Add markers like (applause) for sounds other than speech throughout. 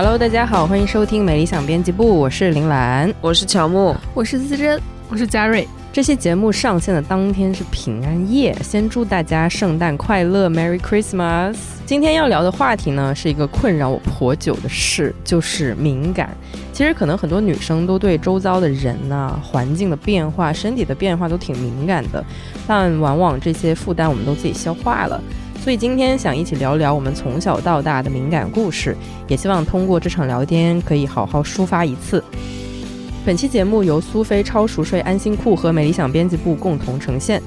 Hello，大家好，欢迎收听美理想编辑部，我是林兰，我是乔木，我是思珍，我是嘉瑞。这期节目上线的当天是平安夜，先祝大家圣诞快乐，Merry Christmas。今天要聊的话题呢，是一个困扰我颇久的事，就是敏感。其实可能很多女生都对周遭的人呐、环境的变化、身体的变化都挺敏感的，但往往这些负担我们都自己消化了。所以今天想一起聊聊我们从小到大的敏感故事，也希望通过这场聊天可以好好抒发一次。本期节目由苏菲超熟睡安心裤和美理想编辑部共同呈现。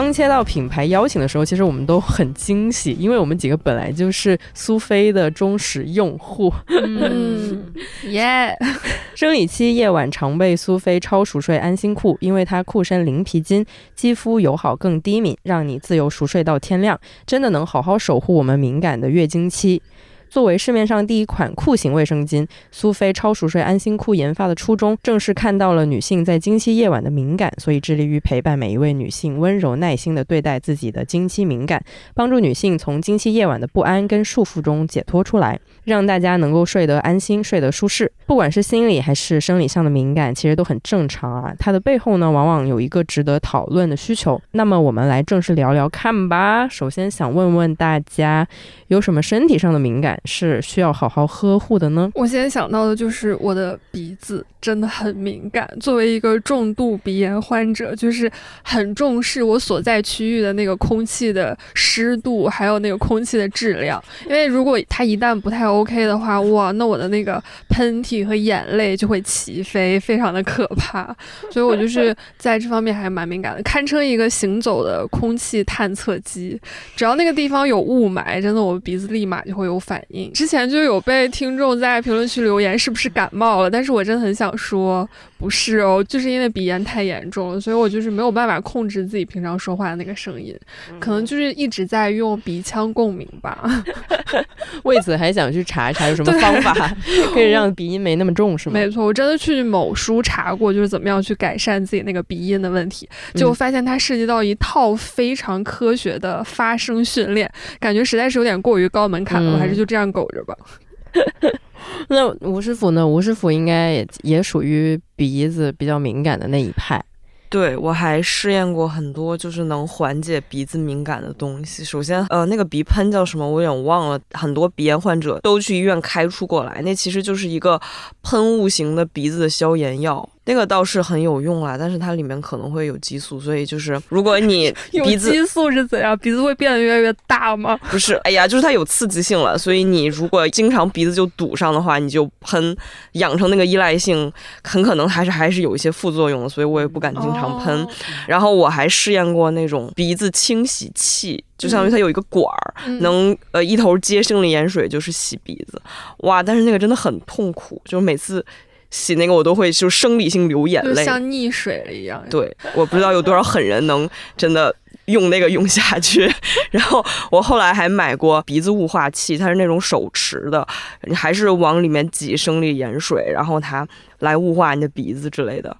刚接到品牌邀请的时候，其实我们都很惊喜，因为我们几个本来就是苏菲的忠实用户。嗯，耶！(laughs) 生理期夜晚常备苏菲超熟睡安心裤，因为它裤身零皮筋，肌肤友好更低敏，让你自由熟睡到天亮，真的能好好守护我们敏感的月经期。作为市面上第一款裤型卫生巾，苏菲超熟睡安心裤研发的初衷，正是看到了女性在经期夜晚的敏感，所以致力于陪伴每一位女性，温柔耐心地对待自己的经期敏感，帮助女性从经期夜晚的不安跟束缚中解脱出来，让大家能够睡得安心、睡得舒适。不管是心理还是生理上的敏感，其实都很正常啊。它的背后呢，往往有一个值得讨论的需求。那么我们来正式聊聊看吧。首先想问问大家，有什么身体上的敏感？是需要好好呵护的呢？我现在想到的就是我的鼻子真的很敏感。作为一个重度鼻炎患者，就是很重视我所在区域的那个空气的湿度，还有那个空气的质量。因为如果它一旦不太的话，哇，那我的那个喷嚏和眼泪就会齐飞，非常的可怕。所以我就 (laughs) 是在这方面还蛮敏感的，堪称一个行走的空气探测机。只要那个地方有雾霾，真的我鼻子立马就会有反应。之前就有被听众在评论区留言，是不是感冒了？但是我真的很想说，不是哦，就是因为鼻炎太严重了，所以我就是没有办法控制自己平常说话的那个声音，可能就是一直在用鼻腔共鸣吧。(laughs) 为此还想去查一查有什么方法 (laughs) 可以让鼻音没那么重，是吗？没错，我真的去某书查过，就是怎么样去改善自己那个鼻音的问题，就发现它涉及到一套非常科学的发声训练，感觉实在是有点过于高门槛了，我还是就这样苟着吧。(laughs) 那吴师傅呢？吴师傅应该也也属于鼻子比较敏感的那一派。对我还试验过很多，就是能缓解鼻子敏感的东西。首先，呃，那个鼻喷叫什么？我有点忘了。很多鼻炎患者都去医院开出过来，那其实就是一个喷雾型的鼻子的消炎药。那个倒是很有用啦，但是它里面可能会有激素，所以就是如果你 (laughs) 鼻子激素是怎样，鼻子会变得越来越大吗？不是，哎呀，就是它有刺激性了，所以你如果经常鼻子就堵上的话，你就喷，养成那个依赖性，很可能还是还是有一些副作用的，所以我也不敢经常喷。然后我还试验过那种鼻子清洗器，就相当于它有一个管儿，能呃一头接生理盐水就是洗鼻子，哇，但是那个真的很痛苦，就是每次。洗那个我都会就生理性流眼泪，像溺水了一样。对，我不知道有多少狠人能真的用那个用下去。(laughs) 然后我后来还买过鼻子雾化器，它是那种手持的，你还是往里面挤生理盐水，然后它来雾化你的鼻子之类的。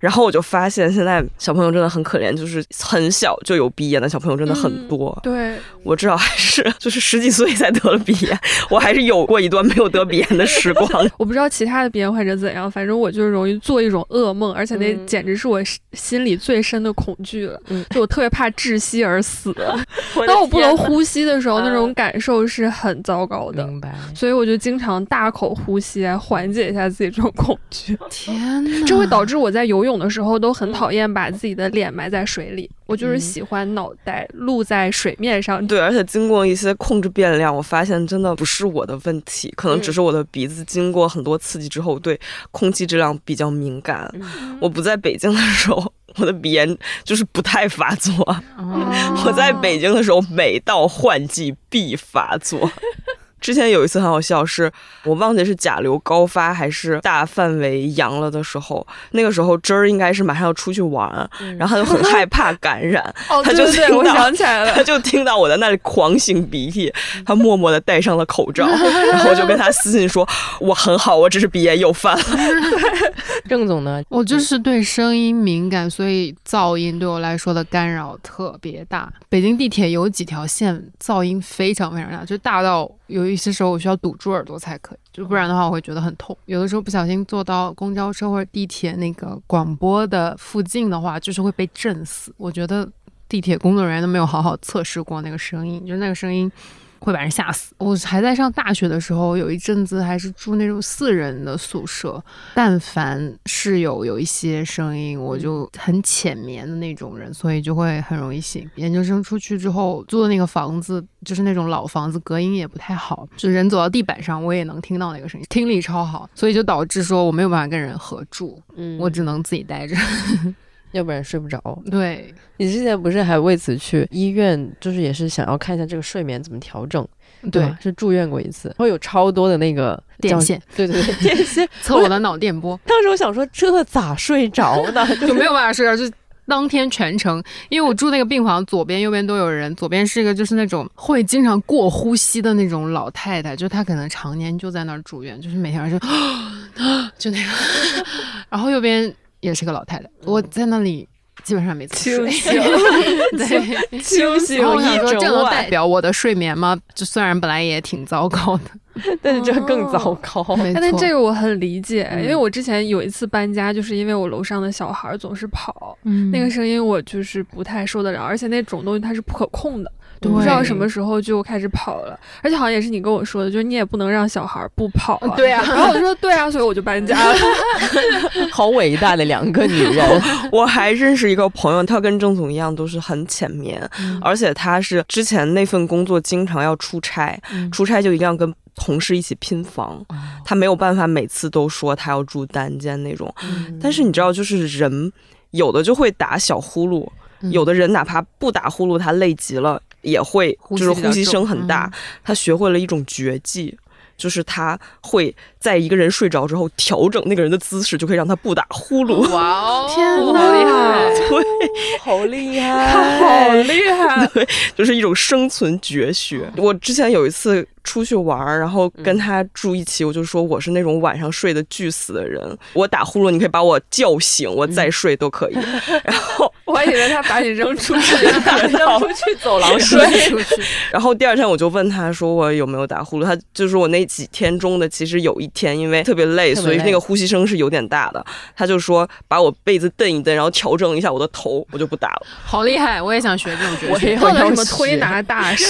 然后我就发现，现在小朋友真的很可怜，就是很小就有鼻炎的小朋友真的很多。对我至少还是 (laughs) 就是十几岁才得了鼻炎，我还是有过一段没有得鼻炎的时光。我不知道其他的鼻炎患者怎样，反正我就是容易做一种噩梦，而且那简直是我心里最深的恐惧了。就我特别怕窒息而死，(laughs) 当我不能呼吸的时候，那种感受是很糟糕的。明白。所以我就经常大口呼吸，来缓解一下自己这种恐惧。天哪！这会导致我在游泳。泳的时候都很讨厌把自己的脸埋在水里，我就是喜欢脑袋露在水面上。对，而且经过一些控制变量，我发现真的不是我的问题，可能只是我的鼻子经过很多刺激之后对空气质量比较敏感。我不在北京的时候，我的鼻炎就是不太发作；我在北京的时候，每到换季必发作。之前有一次很好笑，是我忘记是甲流高发还是大范围阳了的时候，那个时候真儿应该是马上要出去玩，然后他就很害怕感染，(laughs) 哦，他就对对对，我听到想起来了 (laughs) 他，就听到我在那里狂擤鼻涕，(laughs) 他默默的戴上了口罩，然后我就跟他私信说：“我很好，我只是鼻炎又犯了。郑总呢？我就是对声音敏感，所以噪音对我来说的干扰特别大。北京地铁有几条线噪音非常非常大，就大到有一些时候我需要堵住耳朵才可以，就不然的话我会觉得很痛。有的时候不小心坐到公交车或者地铁那个广播的附近的话，就是会被震死。我觉得地铁工作人员都没有好好测试过那个声音，就是那个声音。会把人吓死。我还在上大学的时候，有一阵子还是住那种四人的宿舍，但凡室友有一些声音，我就很浅眠的那种人，所以就会很容易醒。研究生出去之后租的那个房子就是那种老房子，隔音也不太好，就人走到地板上我也能听到那个声音，听力超好，所以就导致说我没有办法跟人合住，嗯我只能自己待着。要不然睡不着。对，你之前不是还为此去医院，就是也是想要看一下这个睡眠怎么调整，对吧？是住院过一次，会有超多的那个电线，对对对，(laughs) 电线。测我的脑电波。(laughs) 当时我想说，这咋睡着呢？(laughs) 就没有办法睡着，就当天全程，因为我住那个病房，左边右边都有人，左边是一个就是那种会经常过呼吸的那种老太太，就她可能常年就在那儿住院，就是每天晚上 (gasps) 就那个，然后右边也是个老太太，我在那里。基本上没怎么睡，(laughs) 清对，(laughs) 清醒然后我想说，一整这能代，表我的睡眠吗？就虽然本来也挺糟糕的，(laughs) 但是这更糟糕。没哎但错，这个我很理解，嗯因为我之前有一次搬家，就是因为我楼上的小孩总是跑，嗯那个声音我就是不太受得了，而且那种东西它是不可控的，对不知道什么时候就开始跑了，而且好像也是你跟我说的，就是你也不能让小孩不跑啊。对啊，然后我就说对啊，所以我就搬家了。(laughs) 好伟大的两个女人，(laughs) 我还认识一个朋友，她跟郑总一样都是很浅眠，而且她是之前那份工作经常要出差，嗯出差就一定要跟同事一起拼房，他没有办法每次都说他要住单间那种。但是你知道，就是人有的就会打小呼噜，嗯有的人哪怕不打呼噜，他累极了也会就是呼吸声很大。他学会了一种绝技。就是他会在一个人睡着之后调整那个人的姿势，就可以让他不打呼噜。哇哦，(laughs) 天好哪厉害！对，好厉害他害，好厉害！(laughs) 对就是一种生存绝学。我之前有一次出去玩儿，然后跟他住一起，我就说我是那种晚上睡得巨死的人，我打呼噜你可以把我叫醒，我再睡都可以。(laughs) 然后，我还以为他把你扔出去。(laughs) 扔出去走廊睡。出去，然后第二天我就问他说我有没有打呼噜，他就说我那几天中的其实有一天因为特别累，别累所以那个呼吸声是有点大的。他就说把我被子蹬一蹬，然后调整一下我的头，我就不打了。好厉害！我也想学这种绝学我也。碰到什么推拿 (laughs) 大师？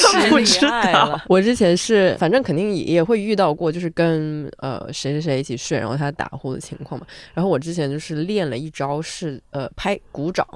我之前是，反正肯定也也会遇到过，就是跟呃谁谁谁一起睡，然后他打呼的情况嘛。然后我之前就是练了一招是呃拍鼓掌，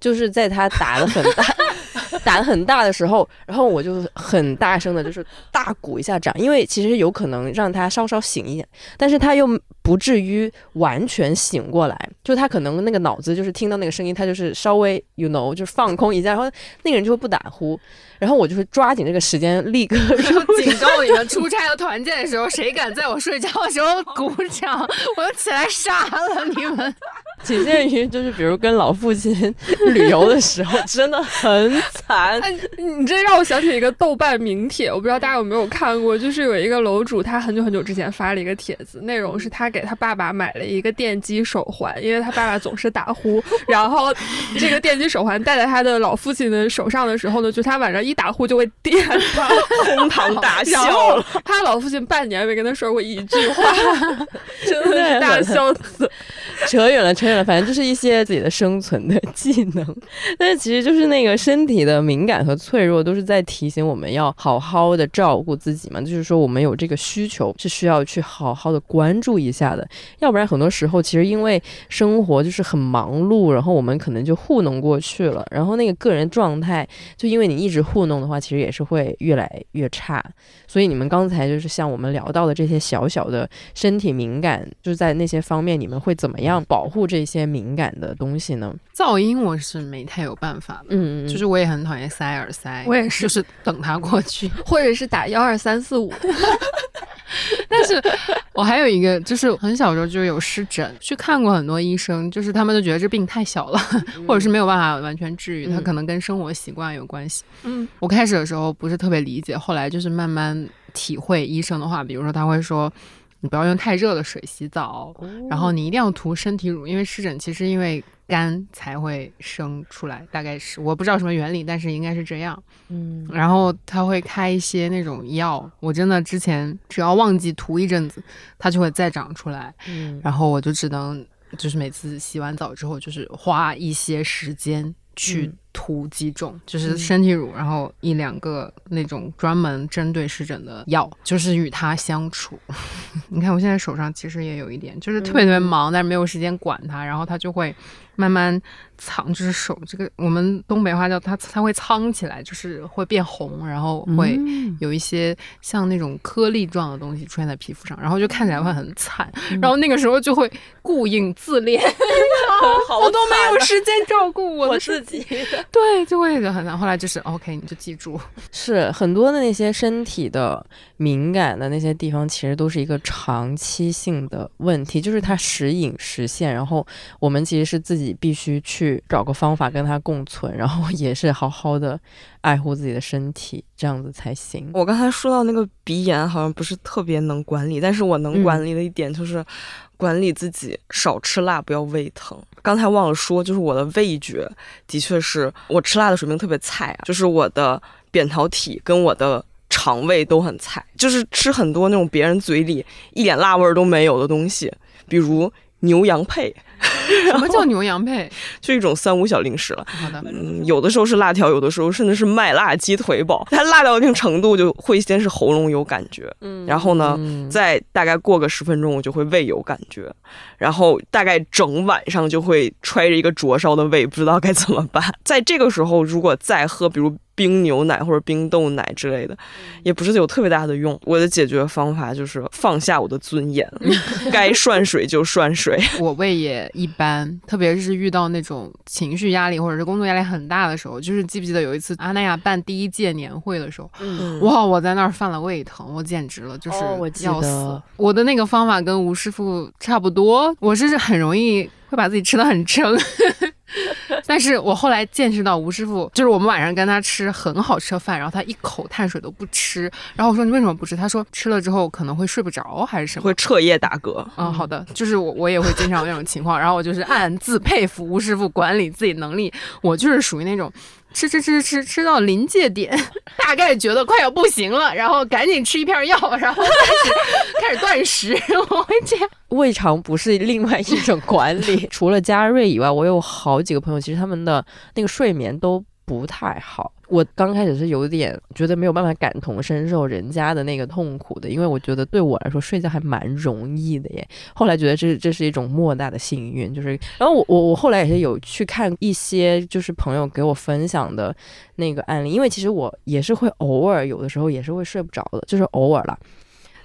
就是在他打的很大 (laughs) 打的很大的时候，然后我就很大声的就是大鼓一下掌，因为其实有可能让他稍稍醒一点，但是他又不至于完全醒过来，就他可能那个脑子就是听到那个声音，他就是稍微 you know 就是放空一下，然后那个人就会不打呼，然后我就是抓紧这个时间立刻 (laughs) 就警告你们，出差和团建的时候，谁敢在我睡觉的时候鼓掌，我就起来杀了你们。(laughs) 仅限于就是比如跟老父亲旅游的时候，真的很惨。哎，你这让我想起一个豆瓣名帖，我不知道大家有没有看过，就是有一个楼主，他很久很久之前发了一个帖子，内容是他给他爸爸买了一个电击手环，因为他爸爸总是打呼，然后这个电击手环戴在他的老父亲的手上的时候呢，就他晚上一打呼就会电他，哄堂大笑了。他老父亲半年没跟他说过一句话，(laughs) 真的是大笑死。(laughs) 扯远了，扯远了，反正就是一些自己的生存的技能，但是其实就是那个身体的敏感和脆弱，都是在提醒我们要好好的照顾自己嘛。就是说，我们有这个需求是需要去好好的关注一下的，要不然很多时候其实因为生活就是很忙碌，然后我们可能就糊弄过去了，然后那个个人状态就因为你一直糊弄的话，其实也是会越来越差。所以你们刚才就是像我们聊到的这些小小的身体敏感，就是在那些方面，你们会怎么样保护这些敏感的东西呢？噪音我是没太有办法的，嗯就是我也很很讨厌塞耳塞，我也是就是等它过去。或者是打幺二三四五。(laughs) 但是我还有一个，就是很小时候就有湿疹，去看过很多医生，就是他们都觉得这病太小了，(laughs) 或者是没有办法完全治愈，它可能跟生活习惯有关系。嗯，我开始的时候不是特别理解，后来就是慢慢体会医生的话，比如说他会说。你不要用太热的水洗澡，然后你一定要涂身体乳，因为湿疹其实因为干才会生出来，大概是我不知道什么原理，但是应该是这样。嗯，然后他会开一些那种药，我真的之前只要忘记涂一阵子，它就会再长出来，嗯然后我就只能就是每次洗完澡之后，就是花一些时间去嗯。涂几种，就是身体乳，然后一两个那种专门针对湿疹的药，就是与它相处。(laughs) 你看我现在手上其实也有一点，就是特别特别忙，但是没有时间管它，然后它就会慢慢藏，就是手这个我们东北话叫它，它会藏起来，就是会变红，然后会嗯。有一些像那种颗粒状的东西出现在皮肤上，然后就看起来会很惨，嗯。然后那个时候就会顾影自怜，(laughs) 好我都没有时间照顾我我自己。对，就会很惨。后来就是 OK，你就记住，是很多的那些身体的敏感的那些地方，其实都是一个长期性的问题，就是它时隐时现，然后我们其实是自己必须去找个方法跟它共存，然后也是好好的爱护自己的身体，这样子才行。我刚才说到那个鼻炎，好像不是特别能管理，但是我能管理的一点就是管理自己少吃辣，不要胃疼。刚才忘了说，就是我的味觉的确是我吃辣的水平特别菜啊，就是我的扁桃体跟我的。肠胃都很菜，就是吃很多那种别人嘴里一点辣味儿都没有的东西，比如牛羊配，(laughs) 什么叫牛羊配？(laughs) 就一种三无小零食了。好的，嗯，有的时候是辣条，有的时候甚至是麦辣鸡腿堡。(laughs) 它辣到一定程度，就会先是喉咙有感觉，嗯然后呢，嗯再大概过个十分钟，我就会胃有感觉，然后大概整晚上就会揣着一个灼烧的胃，不知道该怎么办。在这个时候，如果再喝，比如冰牛奶或者冰豆奶之类的，也不是有特别大的用。我的解决方法就是放下我的尊严，(laughs) 该涮水就涮水。(laughs) 我胃也一般，特别是遇到那种情绪压力或者是工作压力很大的时候，就是记不记得有一次阿那亚办第一届年会的时候，嗯哇，我在那儿犯了胃疼，我简直了，就是要死。得我的那个方法跟吴师傅差不多，我是很容易会把自己吃的很撑。(laughs) 但是我后来见识到吴师傅，就是我们晚上跟他吃很好吃的饭，然后他一口碳水都不吃，然后我说你为什么不吃？他说吃了之后可能会睡不着还是什么会。彻夜打嗝，嗯，好的，就是我我也会经常有那种情况，然后我就是暗自佩服吴师傅管理自己能力，我就是属于那种吃吃吃吃吃到临界点，(laughs) 大概觉得快要不行了，然后赶紧吃一片药，然后开始开始断食，(laughs) 我会这样。未尝不是另外一种管理。(laughs) 除了嘉瑞以外，我有好几个朋友，其实他们的那个睡眠都不太好。我刚开始是有点觉得没有办法感同身受人家的那个痛苦的，因为我觉得对我来说睡觉还蛮容易的耶。后来觉得这这是一种莫大的幸运，就是，然后我我我后来也是有去看一些就是朋友给我分享的那个案例，因为其实我也是会偶尔有的时候也是会睡不着的，就是偶尔啦。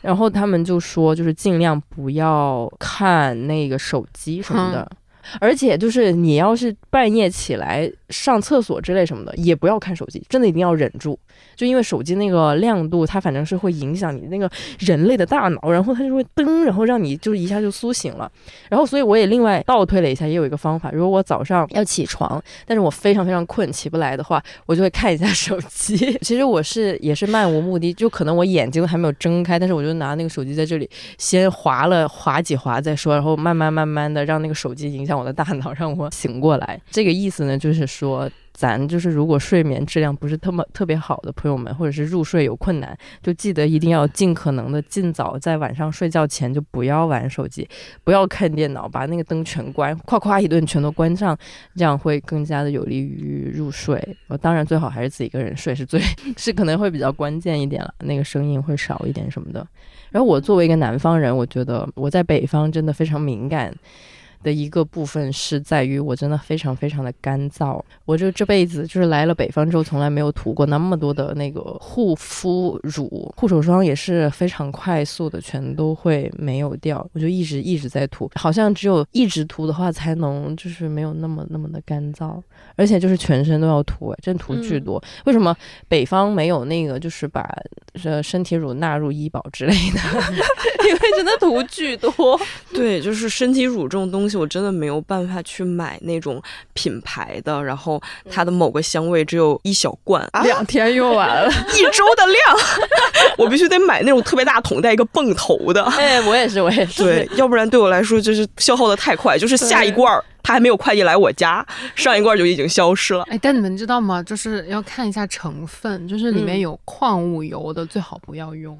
然后他们就说，就是尽量不要看那个手机什么的，而且就是你要是半夜起来上厕所之类什么的，也不要看手机，真的一定要忍住。就因为手机那个亮度，它反正是会影响你那个人类的大脑，然后它就会噔，然后让你就是一下就苏醒了。然后所以我也另外倒推了一下，也有一个方法，如果我早上要起床，但是我非常非常困起不来的话，我就会看一下手机。(laughs) 其实我是也是漫无目的，就可能我眼睛都还没有睁开，但是我就拿那个手机在这里先划了划几划再说，然后慢慢慢慢的让那个手机影响我的大脑，(laughs) 让我醒过来。这个意思呢，就是说。咱就是，如果睡眠质量不是特么特别好的朋友们，或者是入睡有困难，就记得一定要尽可能的尽早在晚上睡觉前就不要玩手机，不要看电脑，把那个灯全关，夸夸一顿全都关上，这样会更加的有利于入睡。呃当然最好还是自己一个人睡是最 (laughs) 是可能会比较关键一点了，那个声音会少一点什么的。然后我作为一个南方人，我觉得我在北方真的非常敏感。的一个部分是在于我真的非常非常的干燥，我就这辈子就是来了北方之后从来没有涂过那么多的那个护肤乳，护手霜也是非常快速的全都会没有掉，我就一直一直在涂，好像只有一直涂的话才能就是没有那么那么的干燥，而且就是全身都要涂，哎，真涂巨多。为什么北方没有那个就是把呃身体乳纳入医保之类的？(laughs) 因为真的涂巨多。(laughs) 对，就是身体乳这种东西，我真的没有办法去买那种品牌的，然后它的某个香味只有一小罐，两天用完了，(laughs) 一周的量，(laughs) 我必须得买那种特别大桶带一个泵头的。哎，我也是，我也是。对，要不然对我来说就是消耗的太快，就是下一罐儿。它还没有快递来我家，上一罐就已经消失了。哎，但你们知道吗？就是要看一下成分，就是里面有矿物油的最好不要用。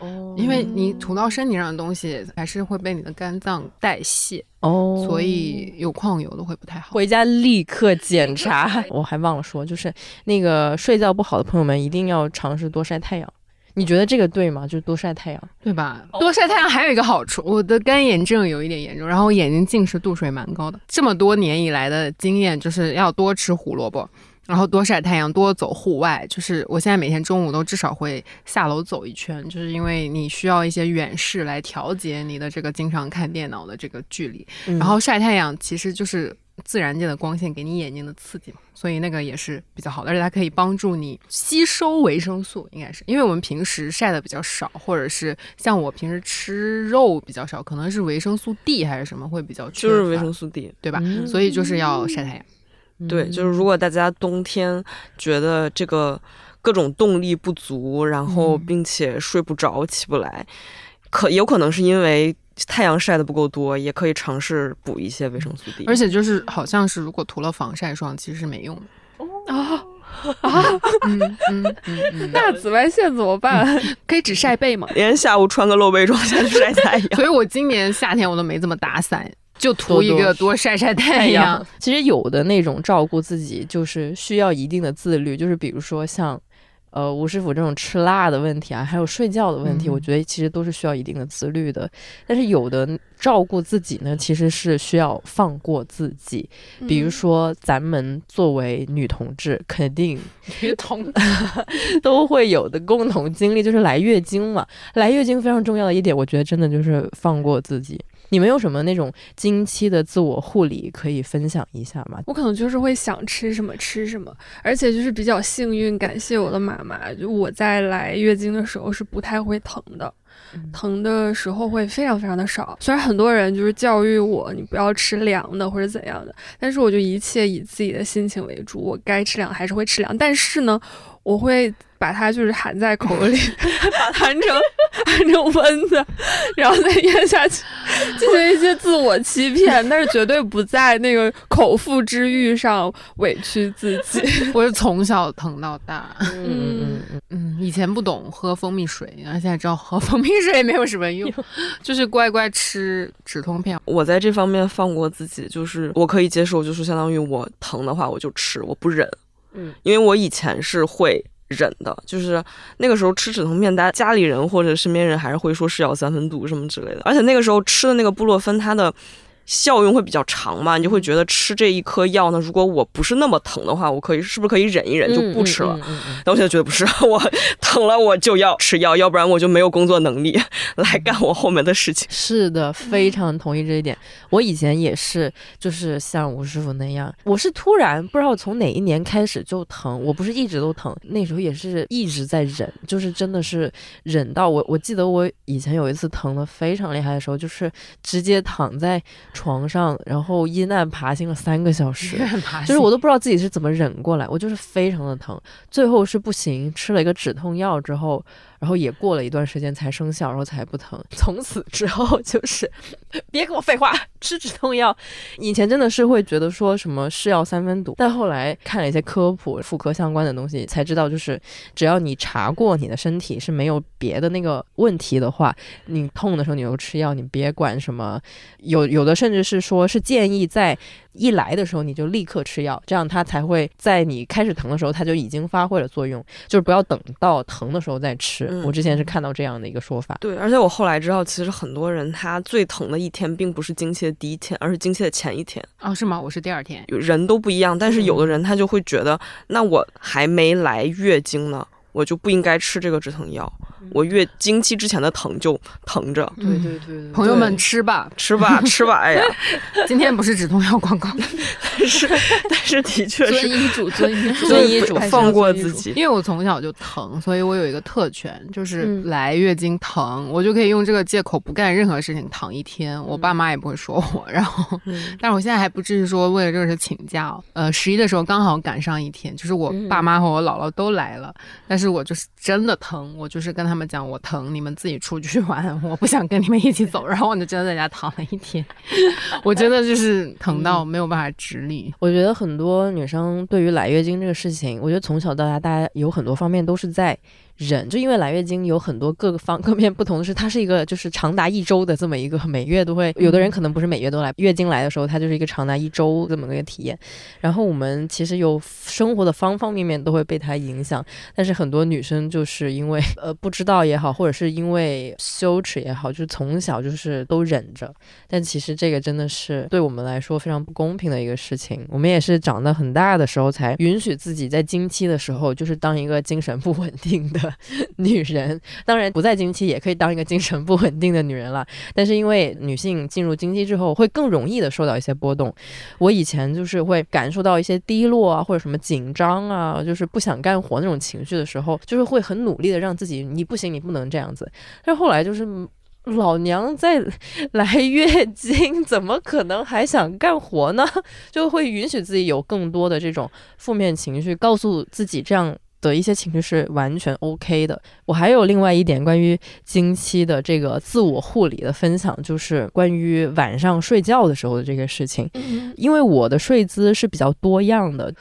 哦，因为你涂到身体上的东西还是会被你的肝脏代谢。哦，所以有矿油的会不太好。回家立刻检查。我还忘了说，就是那个睡觉不好的朋友们一定要尝试多晒太阳。你觉得这个对吗？就是多晒太阳，对吧？多晒太阳还有一个好处，我的干眼症有一点严重，然后我眼睛近视度数也蛮高的。这么多年以来的经验就是要多吃胡萝卜，然后多晒太阳，多走户外。就是我现在每天中午都至少会下楼走一圈，就是因为你需要一些远视来调节你的这个经常看电脑的这个距离。然后晒太阳其实就是。自然界的光线给你眼睛的刺激嘛，所以那个也是比较好的，而且它可以帮助你吸收维生素，应该是因为我们平时晒的比较少，或者是像我平时吃肉比较少，可能是维生素 D 还是什么会比较缺就是维生素 D 对吧？所以就是要晒太阳。对，就是如果大家冬天觉得这个各种动力不足，然后并且睡不着、起不来，可有可能是因为。太阳晒的不够多，也可以尝试补一些维生素 D。而且就是好像是，如果涂了防晒霜，其实是没用的。啊啊！嗯嗯 (laughs) 嗯，那紫外线怎么办？(laughs) 可以只晒背吗？连下午穿个露背装下去晒太阳。(laughs) 所以我今年夏天我都没怎么打伞，就图一个多晒晒太阳。其实有的那种照顾自己，就是需要一定的自律，就是比如说像。呃，吴师傅这种吃辣的问题啊，还有睡觉的问题，我觉得其实都是需要一定的自律的。但是有的照顾自己呢，其实是需要放过自己。比如说，咱们作为女同志，肯定 (laughs) 女同 (laughs) 都会有的共同经历，就是来月经嘛。来月经非常重要的一点，我觉得真的就是放过自己。你们有什么那种经期的自我护理可以分享一下吗？我可能就是会想吃什么吃什么，而且就是比较幸运，感谢我的妈妈，就我在来月经的时候是不太会疼的，疼的时候会非常非常的少。虽然很多人就是教育我你不要吃凉的或者怎样的，但是我就一切以自己的心情为主，我该吃凉还是会吃凉，但是呢，我会。把它就是含在口里，(laughs) 把含成含成温的，然后再咽下去，进行一些自我欺骗，但是绝对不在那个口腹之欲上委屈自己。(laughs) 我是从小疼到大，嗯嗯嗯嗯，以前不懂喝蜂蜜水，然后现在知道喝蜂蜜水也没有什么用，就是乖乖吃止痛片。我在这方面放过自己，就是我可以接受，就是相当于我疼的话我就吃，我不忍，嗯，因为我以前是会。忍的，就是那个时候吃止痛片，大家家里人或者身边人还是会说是药三分毒什么之类的，而且那个时候吃的那个布洛芬，它的。效用会比较长嘛，你就会觉得吃这一颗药呢，如果我不是那么疼的话，我可以是不是可以忍一忍就不吃了？但我现在觉得不是，(laughs) 我疼了我就要吃药，要不然我就没有工作能力来干我后面的事情。是的，非常同意这一点。我以前也是，就是像吴师傅那样，我是突然不知道从哪一年开始就疼，我不是一直都疼，那时候也是一直在忍，就是真的是忍到我，我记得我以前有一次疼的非常厉害的时候，就是直接躺在。床上，然后阴暗爬行了三个小时，就是我都不知道自己是怎么忍过来，我就是非常的疼，最后是不行，吃了一个止痛药之后。然后也过了一段时间才生效，然后才不疼。从此之后 (laughs) 就是别跟我废话，吃止痛药。以前真的是会觉得说什么是药三分毒，但后来看了一些科普、妇科相关的东西，才知道就是只要你查过你的身体是没有别的那个问题的话，你痛的时候你就吃药，你别管什么。有有的甚至是说是建议在一来的时候你就立刻吃药，这样它才会在你开始疼的时候它就已经发挥了作用，就是不要等到疼的时候再吃。嗯我之前是看到这样的一个说法。对，而且我后来知道，其实很多人他最疼的一天并不是经期的第一天，而是经期的前一天。哦，是吗？我是第二天。人都不一样，但是有的人他就会觉得，那我还没来月经呢，我就不应该吃这个止疼药。我月经期之前的疼就疼着，对对对对朋友们吃吧，吃吧吃吧，哎呀，(laughs) 今天不是止痛药广告，(laughs) 但是但是的确是遵医嘱，遵医嘱，(laughs) 遵医嘱放过。自己。因为我从小就疼，所以我有一个特权，就是嗯来月经疼，我就可以用这个借口不干任何事情躺一天，我爸妈也不会说我。然后，嗯但是我现在还不至于说为了这个事请假哦。呃，十一的时候刚好赶上一天，就是我嗯爸妈和我姥姥都来了，但是我就是真的疼，我就是跟他们讲我疼，你们自己出去玩，(laughs) 我不想跟你们一起走。然后我就真的在家躺了一天，(laughs) 我真的就是疼到没有办法直立。我觉得很多女生对于来月经这个事情，我觉得从小到大，大家有很多方面都是在忍，就因为来月经有很多各个方各面不同的是，它是一个就是长达一周的这么一个每月都会，有的人可能不是每月都来，月经来的时候，它就是一个长达一周这么个体验。然后我们其实有生活的方方面面都会被它影响，但是很多女生就是因为呃不知道也好，或者是因为羞耻也好，就是从小就是都忍着。但其实这个真的是对我们来说非常不公平的一个事情。我们也是长得很大的时候才允许自己在经期的时候，就是当一个精神不稳定的 (laughs) 女人。当然，不在经期也可以当一个精神不稳定的女人了。但是因为女性进入经期之后，会更容易的受到一些波动。我以前就是会感受到一些低落啊，或者什么紧张啊，就是不想干活那种情绪的时候，就是会很努力的让自己，你不行，你不能这样子。但后来就是。老娘在 (laughs) 来月经，怎么可能还想干活呢？(laughs) 就会允许自己有更多的这种负面情绪，告诉自己这样的一些情绪是完全 OK 的。我还有另外一点关于经期的这个自我护理的分享，就是关于晚上睡觉的时候的这个事情。嗯因为我的睡姿是比较多样的，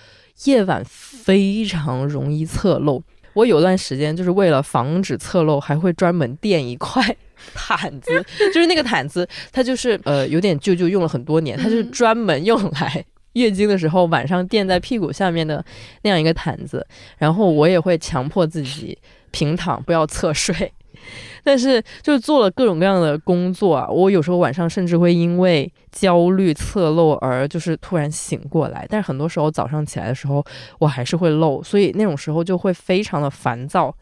夜晚非常容易侧漏。我有段时间就是为了防止侧漏，还会专门垫一块 (laughs) 毯子，就是那个毯子，它就是呃有点旧旧，用了很多年，它就是嗯专门用来月经的时候晚上垫在屁股下面的那样一个毯子。然后我也会强迫自己平躺，不要侧睡。(laughs) 但是就是做了各种各样的工作啊，我有时候晚上甚至会因为焦虑侧漏而就是突然醒过来，但是很多时候早上起来的时候我还是会漏，所以那种时候就会非常的烦躁。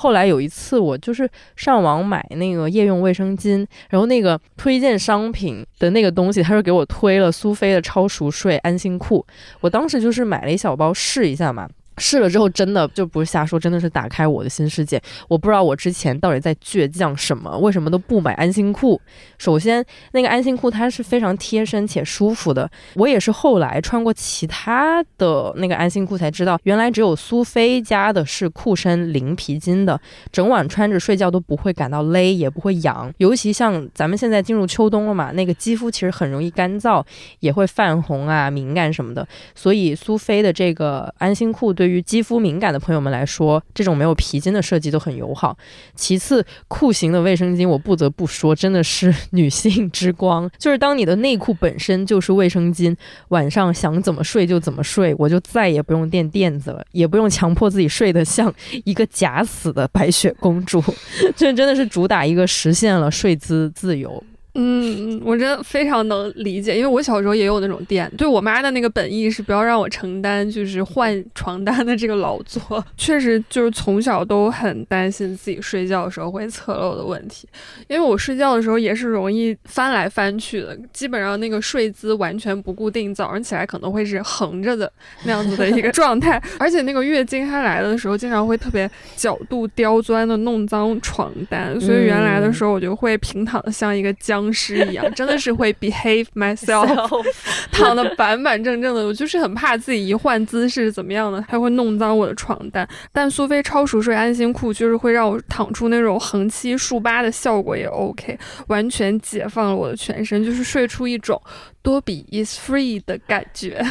后来有一次，我就是上网买那个夜用卫生巾，然后那个推荐商品的那个东西，他就给我推了苏菲的超熟睡安心裤，我当时就是买了一小包试一下嘛。试了之后，真的就不是瞎说，真的是打开我的新世界。我不知道我之前到底在倔强什么，为什么都不买安心裤。首先，那个安心裤它是非常贴身且舒服的。我也是后来穿过其他的那个安心裤才知道，原来只有苏菲家的是裤身零皮筋的，整晚穿着睡觉都不会感到勒，也不会痒。尤其像咱们现在进入秋冬了嘛，那个肌肤其实很容易干燥，也会泛红啊、敏感什么的。所以苏菲的这个安心裤对于肌肤敏感的朋友们来说，这种没有皮筋的设计都很友好。其次，裤型的卫生巾，我不得不说，真的是 (laughs) 女性之光。就是当你的内裤本身就是卫生巾，晚上想怎么睡就怎么睡，我就再也不用垫垫子了，也不用强迫自己睡得像一个假死的白雪公主。(laughs) 这真的是主打一个实现了睡姿自由。嗯，嗯我真的非常能理解，因为我小时候也有那种店，对我妈的那个本意是不要让我承担就是换床单的这个劳作，确实就是从小都很担心自己睡觉的时候会侧漏的问题，因为我睡觉的时候也是容易翻来翻去的，基本上那个睡姿完全不固定，早上起来可能会是横着的那样子的一个 (laughs) 状态，而且那个月经它来的时候，经常会特别角度刁钻的弄脏床单，所以原来的时候我就会平躺的像一个僵尸一样，真的是会 behave myself，(laughs) 躺的板板正正的。我就是很怕自己一换姿势怎么样呢，它会弄脏我的床单。但苏菲超熟睡安心裤就是会让我躺出那种横七竖八的效果也 OK，完全解放了我的全身，就是睡出一种多比 is free 的感觉。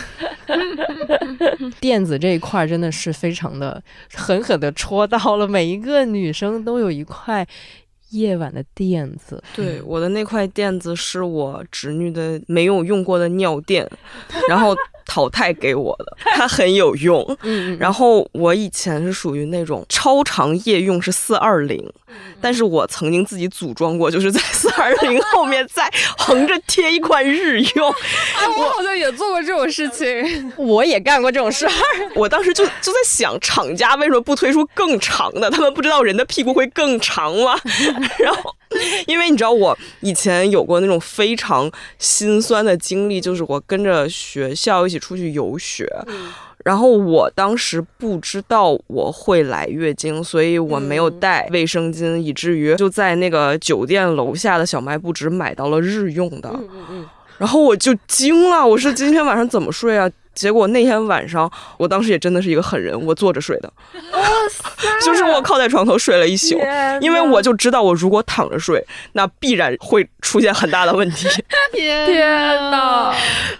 (laughs) 垫子这一块儿真的是非常的狠狠的戳到了每一个女生都有一块夜晚的垫子，对，我的那块垫子是我侄女的没有用过的尿垫，然后淘汰给我的，它很有用。嗯然后我以前是属于那种超长夜用是四二零，但是我曾经自己组装过，就是在四二零后面再横着贴一块日用。啊，我好像也做过这种事情。我也干过这种事儿。(laughs) 我当时就就在想，厂家为什么不推出更长的？他们不知道人的屁股会更长吗？(laughs) 然后，(laughs) 因为你知道我以前有过那种非常心酸的经历，就是我跟着学校一起出去游学。然后我当时不知道我会来月经，所以我没有带卫生巾，以至于就在那个酒店楼下的小卖部只买到了日用的。嗯嗯然后我就惊了，我说今天晚上怎么睡啊？结果那天晚上，我当时也真的是一个狠人，我坐着睡的，就是我靠在床头睡了一宿，因为我就知道我如果躺着睡，那必然会出现很大的问题。天 (laughs) 天哪！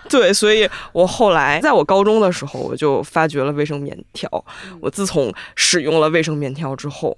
对，所以我后来在我高中的时候，我就发掘了卫生棉条。我自从使用了卫生棉条之后。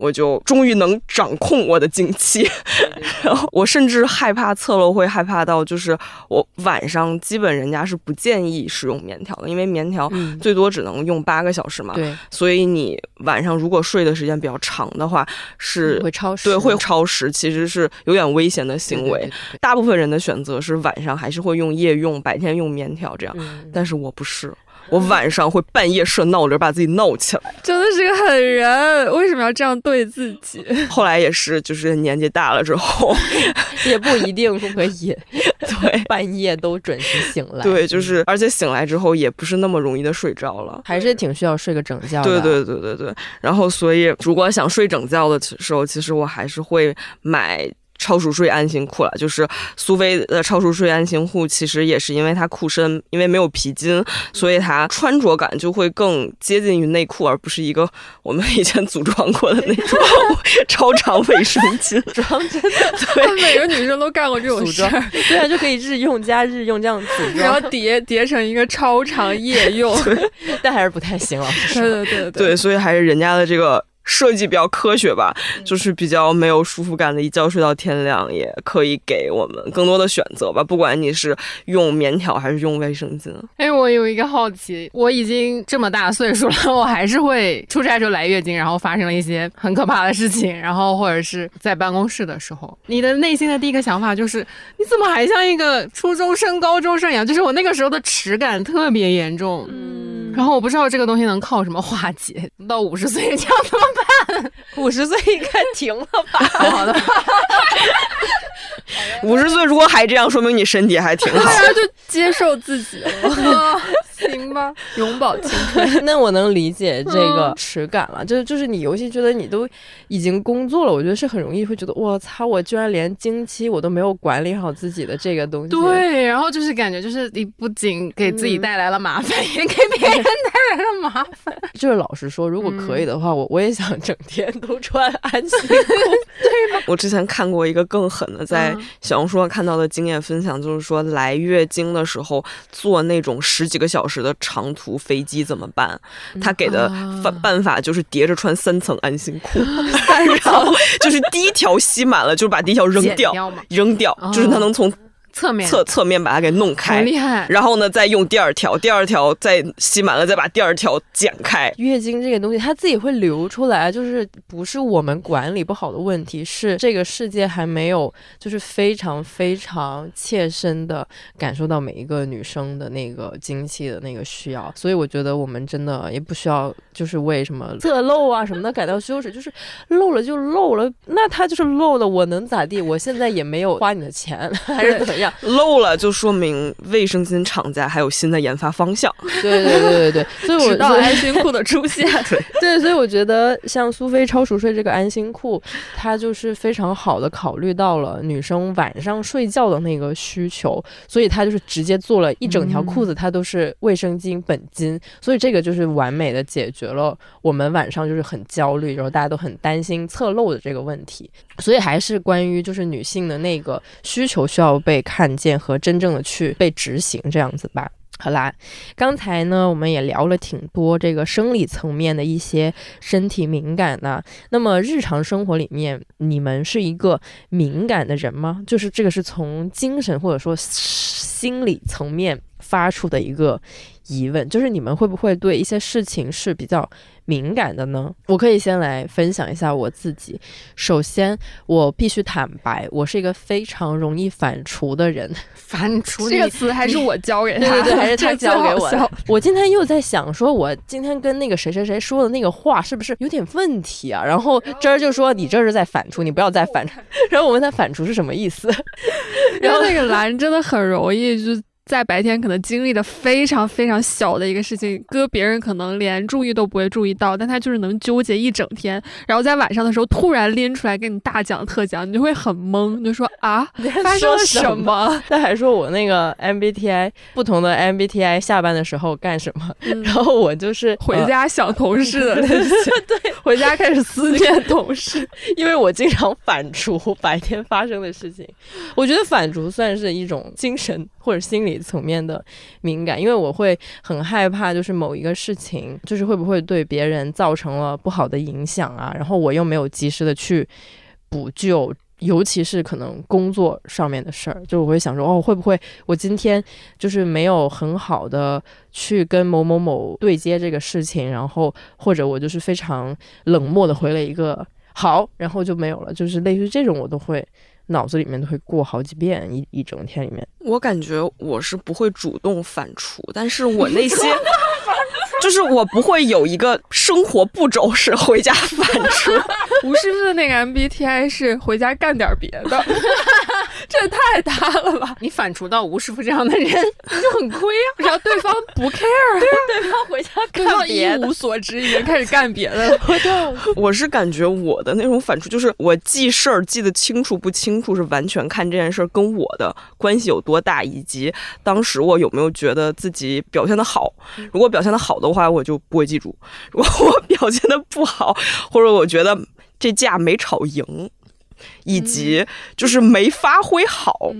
我就终于能掌控我的经期，(laughs) 然后我甚至害怕侧漏，会害怕到就是我晚上基本人家是不建议使用棉条的，因为棉条嗯，最多只能用八个小时嘛，对，所以你晚上如果睡的时间比较长的话，是会超时，对会超时，其实是有点危险的行为。对对对对。大部分人的选择是晚上还是会用夜用，白天用棉条这样，嗯。但是我不是。我晚上会半夜设闹铃，把自己闹起来。真的是个狠人，为什么要这样对自己？后来也是，就是年纪大了之后，(laughs) 也不一定可以 (laughs) 对半夜都准时醒来。对，就是而且醒来之后也不是那么容易的睡着了。还是挺需要睡个整觉的。对对对对对，然后所以如果想睡整觉的时候，其实我还是会买。超熟睡安心裤了，就是苏菲的超熟睡安心裤，其实也是因为它裤身，因为没有皮筋，所以它穿着感就会更接近于内裤，而不是一个我们以前组装过的那种 (laughs) 超长卫生巾。(laughs) 装真的对，(laughs) 每个女生都干过这种组装事儿，，对啊，就可以日用加日用这样组装然后，叠叠成一个超长夜用。但还是不太行，老实说。对对对对，所以还是人家的这个设计比较科学吧，嗯就是比较没有舒服感的，一觉睡到天亮，也可以给我们更多的选择吧。不管你是用棉条还是用卫生巾，哎，我有一个好奇，我已经这么大岁数了，(laughs) 我还是会出差时候来月经，然后发生了一些很可怕的事情，然后或者是在办公室的时候，你的内心的第一个想法就是，你怎么还像一个初中生、高中生一样？就是我那个时候的耻感特别严重。嗯然后我不知道这个东西能靠什么化解，(laughs) 到五十岁这样怎么办 (laughs) 五十岁应该停了吧？(laughs) 好的，五十岁如果还这样，说明你身体还挺好。对啊，就接受自己了，行吧。(laughs) 永葆青春。(laughs) 那我能理解这个耻感了，就是就是你尤其觉得你都已经工作了，我觉得是很容易会觉得我操，我居然连经期我都没有管理好自己的这个东西。，对，然后就是感觉就是你不仅给自己带来了麻烦，也给别人带来了麻烦。(laughs) 就是老实说，如果可以的话，我我也想整天都穿安心裤。我之前看过一个更狠的，在嗯小红书上看到的经验分享，就是说来月经的时候做那种十几个小时的长途飞机怎么办？他给的啊办办法就是叠着穿三层安心裤，(laughs) 然后就是第一条吸满了，就是把第一条扔掉，扔掉，哦就是他能从侧面侧侧面把它给弄好开。厉害。然后呢，再用第二条，第二条再吸满了，再把第二条剪开。月经这个东西，它自己会流出来，就是不是我们管理不好的问题，是这个世界还没有就是非常非常切身的感受到每一个女生的那个经期的那个需要，所以我觉得我们真的也不需要就是为什么侧漏啊什么的感到羞耻，就是漏了就漏了，那它就是漏了，我能咋地？我现在也没有花你的钱，还是怎么样？(laughs) 漏了就说明卫生巾厂家还有新的研发方向。对对对对对，(laughs) 所以我直到安心裤的出现，(laughs) 对，所以我觉得像苏菲超熟睡这个安心裤，它就是非常好的考虑到了女生晚上睡觉的那个需求，所以它就是直接做了一整条裤子，它都是卫生巾本巾，所以这个就是完美的解决了我们晚上就是很焦虑，然后大家都很担心侧漏的这个问题。所以还是关于就是女性的那个需求需要被看见和真正的去被执行这样子吧。好啦，刚才呢，我们也聊了挺多这个生理层面的一些身体敏感的。那么日常生活里面，你们是一个敏感的人吗？就是这个是从精神或者说心理层面发出的一个疑问，就是你们会不会对一些事情是比较。敏感的呢，我可以先来分享一下我自己。首先，我必须坦白，我是一个非常容易反刍的人。反刍这个词还是我教给他，对对对，还是他教给我的。我今天又在想，说我今天跟那个谁谁谁说的那个话是不是有点问题啊？然后这儿就说你这是在反刍，你不要再反刍。然后我问他反刍是什么意思？然后那个蓝真的很容易就。在白天可能经历的非常非常小的一个事情，搁别人可能连注意都不会注意到，但他就是能纠结一整天，然后在晚上的时候突然拎出来跟你大讲特讲，你就会很懵，你就说啊，(laughs) 发生了什么？他还说我那个 MBTI 不同的 MBTI 下班的时候干什么，然后我就是回家想同事的 (laughs) 那些，对，回家开始思念同事，(laughs) 因为我经常反刍白天发生的事情，我觉得反刍算是一种精神或者心理。层面的敏感，因为我会很害怕，就是某一个事情，就是会不会对别人造成了不好的影响啊？然后我又没有及时的去补救，尤其是可能工作上面的事儿，就我会想说，哦，会不会我今天就是没有很好的去跟某某某对接这个事情，然后或者我就是非常冷漠的回了一个好，然后就没有了，就是类似于这种，我都会。脑子里面都会过好几遍，一一整天里面，我感觉我是不会主动反刍，但是我那些，(laughs) 就是我不会有一个生活步骤是回家反刍。(laughs) 吴师傅的那个 MBTI 是回家干点别的。这也太大了吧！你反刍到吴师傅这样的人，你 (laughs) 就很亏啊！然后对方不 (laughs) care，对对方回家干别的，一无所知，已经开始干别的了。(laughs) 我是感觉我的那种反刍，就是我记事儿记得清楚不清楚，是完全看这件事儿跟我的关系有多大，以及当时我有没有觉得自己表现的好。如果表现的好的话，我就不会记住；如果我表现的不好，或者我觉得这架没吵赢。以及就是没发挥好，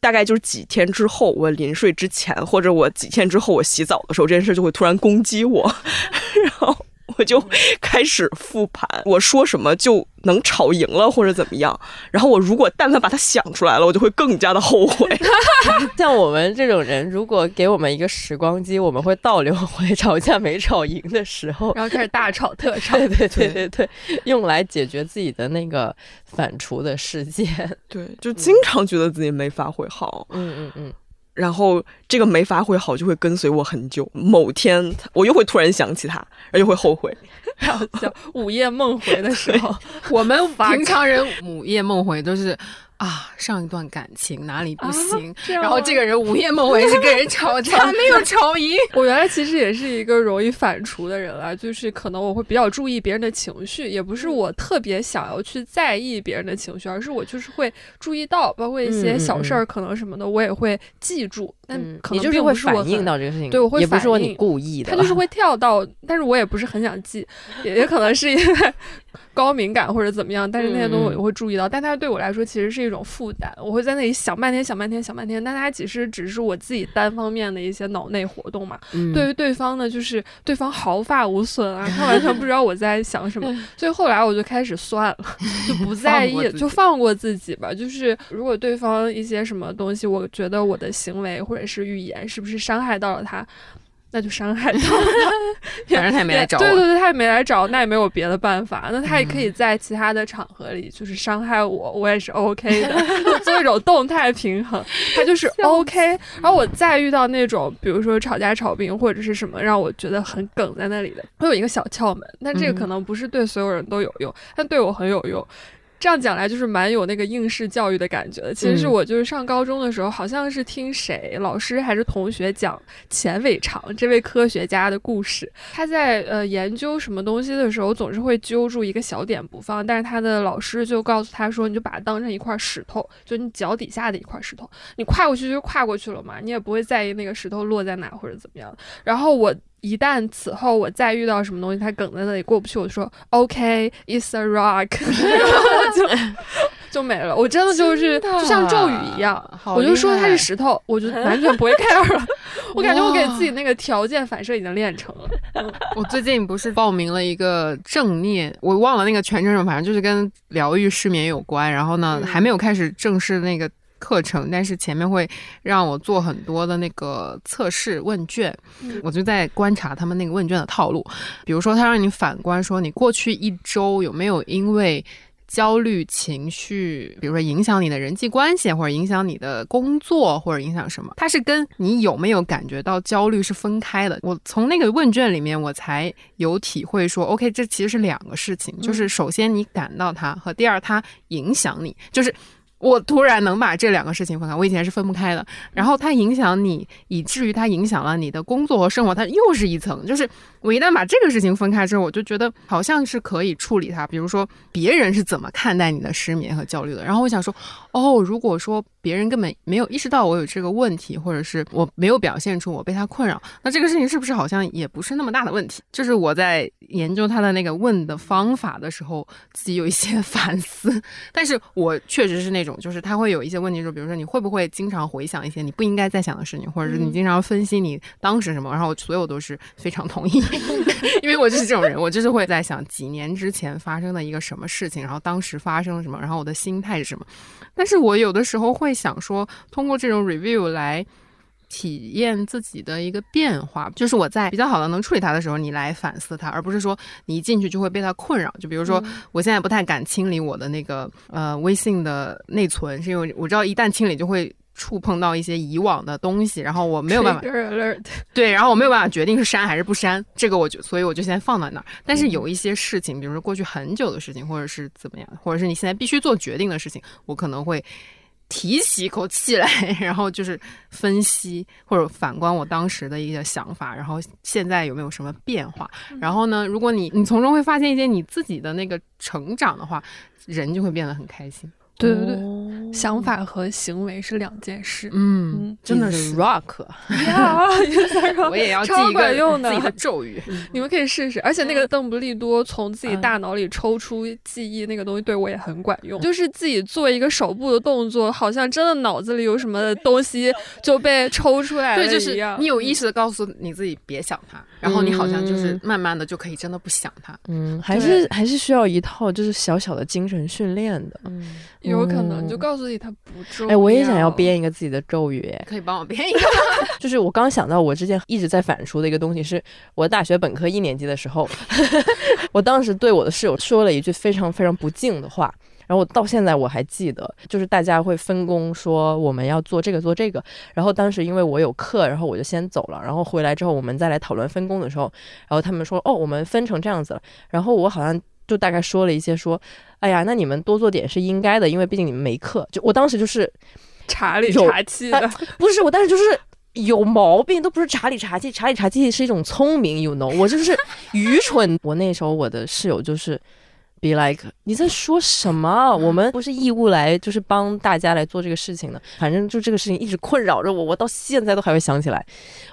大概就是几天之后，我临睡之前，或者我几天之后我洗澡的时候，这件事就会突然攻击我，(laughs) 然后。我 (laughs) 就开始复盘，我说什么就能吵赢了或者怎么样。然后我如果但凡把它想出来了，我就会更加的后悔。(laughs) (laughs) 像我们这种人，如果给我们一个时光机，我们会倒流回吵架没吵赢的时候，然后开始大吵特吵。对对对对对，用来解决自己的那个反刍的事件。对，就经常觉得自己没发挥好。嗯嗯嗯。然后这个没发挥好就会跟随我很久，某天我又会突然想起他，而又会后悔。(laughs) 然后叫午夜梦回的时候，我们平常人午夜梦回都是。啊，上一段感情哪里不行？然后这个人午夜梦回是跟人 (laughs) 吵架，没有吵赢。我原来其实也是一个容易反刍的人啊，就是可能我会比较注意别人的情绪，也不是我特别想要去在意别人的情绪，而是我就是会注意到，包括一些小事儿，可能什么的，我也会记住。但可能就是会反映到这个事情，对我会也不是说你故意的，他就是会跳到，但是我也不是很想记，也也可能是因为 (laughs) 高敏感或者怎么样，但是那些东西我会注意到，但它对我来说其实是一种负担，我会在那里想半天想半天想半天，但它其实只是我自己单方面的一些脑内活动嘛。对于对方呢，就是对方毫发无损啊，他完全不知道我在想什么，(laughs) 所以后来我就开始算了，就不在意，就放过自己吧。就是如果对方一些什么东西，我觉得我的行为或或者是预言是不是伤害到了他，那就伤害到了。(laughs) 反正他也没来找我，对对对，他也没来找，那也没有别的办法。那他也可以在其他的场合里，就是伤害我，我也是 OK 的，做一种动态平衡。他就是 OK。然后我再遇到那种，比如说吵架吵病或者是什么让我觉得很梗在那里的，我有一个小窍门，但这个可能不是对所有人都有用，但对我很有用。这样讲来就是蛮有那个应试教育的感觉的。其实是我就是上高中的时候，好像是听谁老师还是同学讲钱伟长这位科学家的故事。他在呃研究什么东西的时候，总是会揪住一个小点不放，但是他的老师就告诉他说：“你就把它当成一块石头，就你脚底下的一块石头，你跨过去就跨过去了嘛，你也不会在意那个石头落在哪或者怎么样。”然后我。一旦此后我再遇到什么东西，他梗在那里过不去，我就说 OK，it's a rock，(laughs) 就 (laughs) 就没了。我真的就是的就像咒语一样，我就说它是石头，我就 (laughs) 完全不会 care 了。我感觉我给自己那个条件反射已经练成了。我最近不是报名了一个正念，我忘了那个全称什么，反正就是跟疗愈失眠有关。然后呢，嗯还没有开始正式那个课程，但是前面会让我做很多的那个测试问卷，嗯我就在观察他们那个问卷的套路。比如说，他让你反观说，你过去一周有没有因为焦虑情绪，比如说影响你的人际关系，或者影响你的工作，或者影响什么？它是跟你有没有感觉到焦虑是分开的。我从那个问卷里面，我才有体会说，OK，这其实是两个事情，就是首先你感到它，和第二它影响你，就是。我突然能把这两个事情分开，我以前是分不开的。然后它影响你，以至于它影响了你的工作和生活，它又是一层。就是我一旦把这个事情分开之后，我就觉得好像是可以处理它。比如说别人是怎么看待你的失眠和焦虑的，然后我想说，哦，如果说别人根本没有意识到我有这个问题，或者是我没有表现出我被他困扰，那这个事情是不是好像也不是那么大的问题？就是我在研究他的那个问的方法的时候，自己有一些 (laughs) 反思。但是我确实是那种，就是他会有一些问题，就比如说你会不会经常回想一些你不应该在想的事情，或者是你经常分析你当时什么，然后我所有都是非常同意，(laughs) 因为我就是这种人，我就是会在想几年之前发生的一个什么事情，然后当时发生了什么，然后我的心态是什么。但是我有的时候会想说，通过这种 review 来体验自己的一个变化，就是我在比较好的能处理它的时候，你来反思它，而不是说你一进去就会被它困扰。就比如说，我现在不太敢清理我的那个呃微信的内存，是因为我知道一旦清理就会。触碰到一些以往的东西，然后我没有办法 (laughs) 对，然后我没有办法决定是删还是不删，这个我就所以我就先放在那儿。但是有一些事情，比如说过去很久的事情，或者是怎么样，或者是你现在必须做决定的事情，我可能会提起一口气来，(laughs) 然后就是分析或者反观我当时的一些想法，然后现在有没有什么变化。然后呢，如果你你从中会发现一些你自己的那个成长的话，人就会变得很开心。对对对，哦。想法和行为是两件事。嗯嗯，真的是。rock，呀，(laughs) 我也要记超一个管用的。自己的咒语。你们可以试试，而且那个邓布利多从自己大脑里抽出记忆那个东西，对我也很管用。就是自己做一个手部的动作，好像真的脑子里有什么东西就被抽出来了对，就是一样。你有意识的告诉你自己别想它，然后你好像就是嗯慢慢的就可以真的不想它。嗯，还是还是需要一套就是小小的精神训练的。嗯，有可能嗯就告诉自己它不重要。哎，我也想要编一个自己的咒语，哎可以帮我编一个。(laughs) 就是我刚想到，我之前一直在反刍的一个东西，是我大学本科一年级的时候，(laughs) 我当时对我的室友说了一句非常非常不敬的话。然后我到现在我还记得，就是大家会分工说我们要做这个做这个。然后当时因为我有课，然后我就先走了。然后回来之后，我们再来讨论分工的时候，然后他们说哦，我们分成这样子了。然后我好像就大概说了一些说，哎呀，那你们多做点是应该的，因为毕竟你们没课。就我当时就是查理有查气的，不是我，当时就是有毛病，都不是查理查气，查理查气是一种聪明，you know，我就是愚蠢。我那时候我的室友就是。Be like，你在说什么？我们不是义务来，就是帮大家来做这个事情的。反正就这个事情一直困扰着我，我到现在都还会想起来，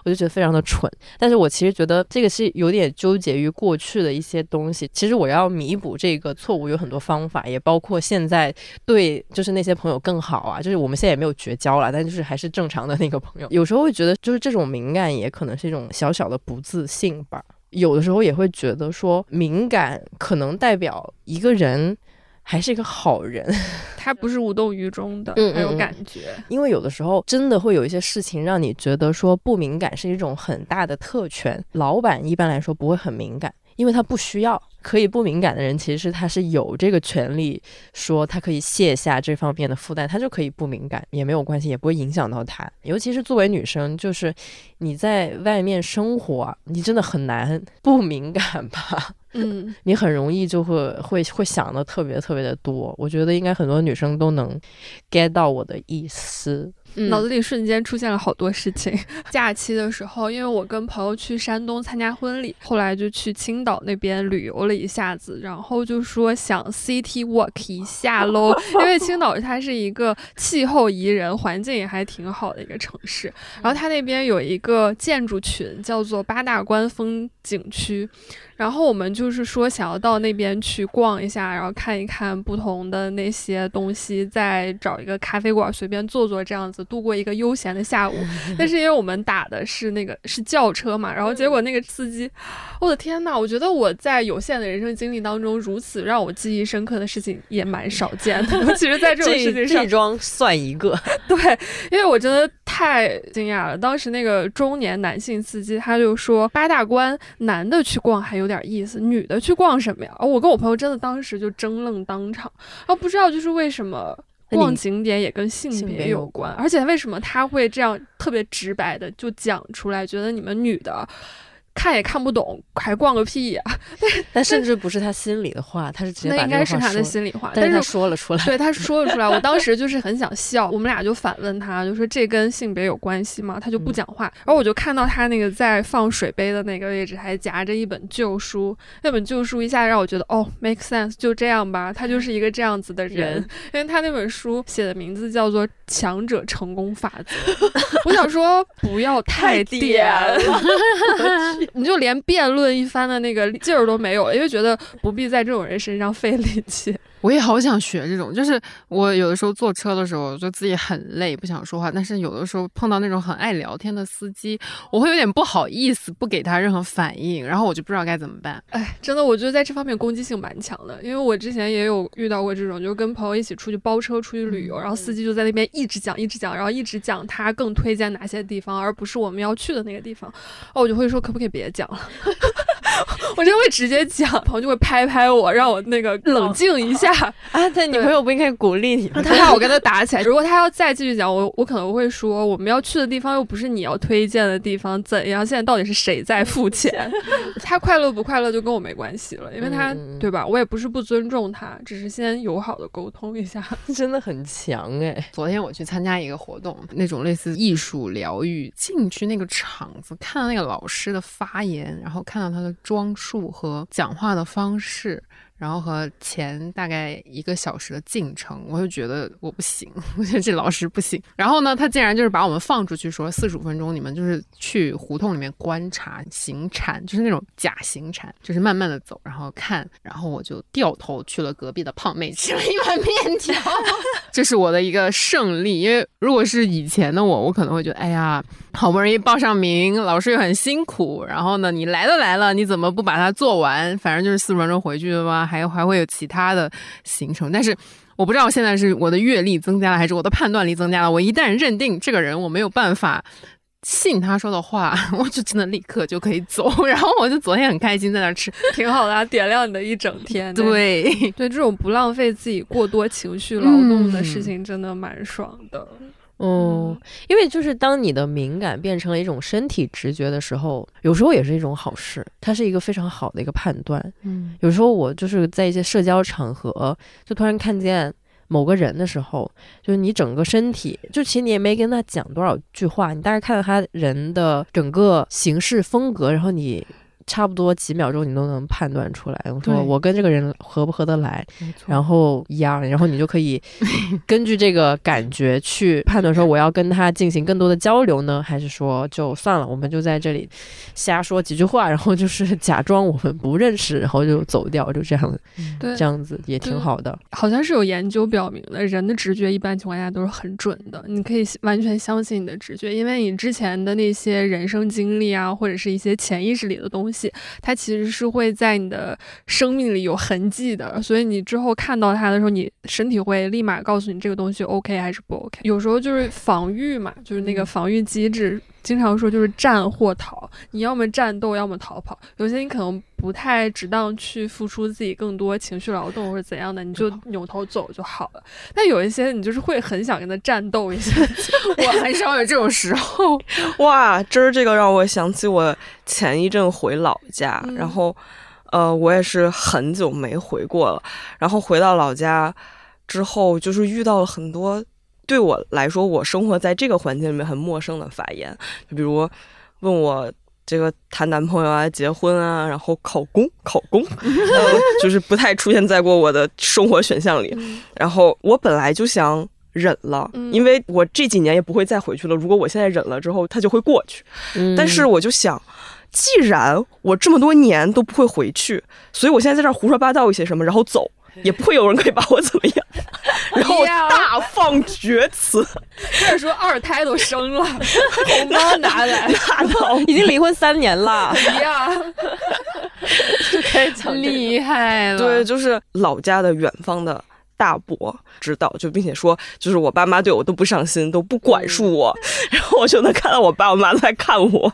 我就觉得非常的蠢。但是我其实觉得这个是有点纠结于过去的一些东西。其实我要弥补这个错误有很多方法，也包括现在对就是那些朋友更好啊。就是我们现在也没有绝交了，但就是还是正常的那个朋友。有时候会觉得，就是这种敏感也可能是一种小小的不自信吧。有的时候也会觉得说，敏感可能代表一个人还是一个好人。(laughs) 他不是无动于衷的，嗯嗯还有嗯感觉。因为有的时候真的会有一些事情让你觉得说不敏感是一种很大的特权。老板一般来说不会很敏感，因为他不需要。可以不敏感的人，其实他是有这个权利，说他可以卸下这方面的负担，他就可以不敏感，也没有关系，也不会影响到他。尤其是作为女生，就是你在外面生活啊，你真的很难不敏感吧？嗯，(laughs) 你很容易就会会会想的特别特别的多。我觉得应该很多女生都能 get 到我的意思。嗯脑子里瞬间出现了好多事情。(laughs) 假期的时候，因为我跟朋友去山东参加婚礼，后来就去青岛那边旅游了一下子，然后就说想 city walk 一下喽，(laughs) 因为青岛它是一个气候宜人、环境也还挺好的一个城市。然后它那边有一个建筑群叫做八大关风景区，然后我们就是说想要到那边去逛一下，然后看一看不同的那些东西，再找一个咖啡馆随便坐坐，这样子度过一个悠闲的下午。(laughs) 但是因为我们打的是那个是轿车嘛，然后结果那个司机，我的天呐，我觉得我在有限的人生经历当中，如此让我记忆深刻的事情也蛮少见的。其实，在这种事情上，这桩算一个。(laughs) 对，因为我真的太惊讶了。当时那个中年男性司机他就说，八大关男的去逛还有点意思，女的去逛什么呀？我跟我朋友真的当时就争愣当场，然后不知道就是为什么逛景点也跟性别有关，而且为什么他会这样特别直白的就讲出来，觉得你们女的。看也看不懂，还逛个屁呀！(laughs) 但甚至不是他心里的话，他是直接把那应该是他的心里话，但是他说了出来。对，他说了出来。我当时就是很想笑，我们俩就反问他，就说这跟性别有关系吗？他就不讲话。然后我就看到他那个在放水杯的那个位置，还夹着一本旧书。那本旧书一下让我觉得，哦，make sense，就这样吧。他就是一个这样子的人，(laughs) 因为他那本书写的名字叫做《强者成功法则》。(laughs) 我想说，不要太点了。你就连辩论一番的那个劲儿都没有，因为觉得不必在这种人身上费力气。我也好想学这种，就是我有的时候坐车的时候，就自己很累，不想说话。但是有的时候碰到那种很爱聊天的司机，我会有点不好意思，不给他任何反应，然后我就不知道该怎么办。哎，真的，我觉得在这方面攻击性蛮强的，因为我之前也有遇到过这种，就跟朋友一起出去包车出去旅游，然后司机就在那边一直讲一直讲，然后一直讲他更推荐哪些地方，而不是我们要去的那个地方。哦，我就会说可不可以别讲了。(laughs) (laughs) 我就会直接讲，朋友就会拍拍我，让我那个冷静一下啊。但女朋友不应该鼓励你，他怕我跟他打起来。如果他要再继续讲，我我可能会说，我们要去的地方又不是你要推荐的地方，怎样？现在到底是谁在付钱？他快乐不快乐就跟我没关系了，因为他对吧？我也不是不尊重他，只是先友好的沟通一下。(laughs) 真的很强哎！昨天我去参加一个活动，那种类似艺术疗愈，进去那个场子，看到那个老师的发言，然后看到他的装束和讲话的方式。然后和前大概一个小时的进程，我就觉得我不行，(laughs) 我觉得这老师不行。然后呢，他竟然就是把我们放出去，说四十五分钟你们就是去胡同里面观察行禅，就是那种假行禅，就是慢慢的走，然后看。然后我就掉头去了隔壁的胖妹吃了一碗面条，(laughs) 这是我的一个胜利。因为如果是以前的我，我可能会觉得，哎呀，好不容易报上名，老师又很辛苦，然后呢，你来都来了，你怎么不把它做完？反正就是四十分钟回去的吧。还还会有其他的行程，但是我不知道现在是我的阅历增加了，还是我的判断力增加了。我一旦认定这个人我没有办法信他说的话，(laughs) 我就真的立刻就可以走。然后我就昨天很开心在那吃，挺好的，点亮你的一整天。(laughs) 对 (laughs) 对，这种不浪费自己过多情绪劳动的事情，真的蛮爽的。哦，因为就是当你的敏感变成了一种身体直觉的时候，有时候也是一种好事，它是一个非常好的一个判断。嗯，有时候我就是在一些社交场合，就突然看见某个人的时候，就是你整个身体，就其实你也没跟他讲多少句话，你大概看到他人的整个行事风格，然后你。差不多几秒钟你都能判断出来。我说我跟这个人合不合得来，然后一样，然后你就可以 (laughs) 根据这个感觉去判断说我要跟他进行更多的交流呢，还是说就算了，我们就在这里瞎说几句话，然后就是 (laughs) 假装我们不认识，然后就走掉，就这样，对，这样子也挺好的。好像是有研究表明的，人的直觉一般情况下都是很准的，你可以完全相信你的直觉，因为你之前的那些人生经历啊，或者是一些潜意识里的东西。它其实是会在你的生命里有痕迹的，所以你之后看到它的时候，你身体会立马告诉你这个东西 OK 还是不 OK。有时候就是防御嘛，就是那个防御机制，经常说就是战或逃，你要么战斗，要么逃跑。有些你可能不太值当去付出自己更多情绪劳动或者怎样的，你就扭头走就好了。但有一些你就是会很想跟他战斗一下，(laughs) 我很少有这种时候。(laughs) 哇，真儿这个让我想起我前一阵回老家，然后，呃，我也是很久没回过了。然后回到老家之后，就是遇到了很多对我来说，我生活在这个环境里面很陌生的发言，就比如问我。这个谈男朋友啊，结婚啊，然后考公，考公，(laughs) 就是不太出现在过我的生活选项里。然后我本来就想忍了，因为我这几年也不会再回去了。如果我现在忍了之后，它就会过去。但是我就想，既然我这么多年都不会回去，所以我现在在这儿胡说八道一些什么，然后走，也不会有人可以把我怎么样。(laughs) 然后我大放厥词，(laughs) 开始说二胎都生了，(laughs) 红包拿来，那倒已经离婚三年了，一样。就开始讲厉害了，对，就是老家的远方的大伯知道，就并且说，就是我爸妈对我都不上心，都不管束我，然后我就能看到我爸我妈都在看我，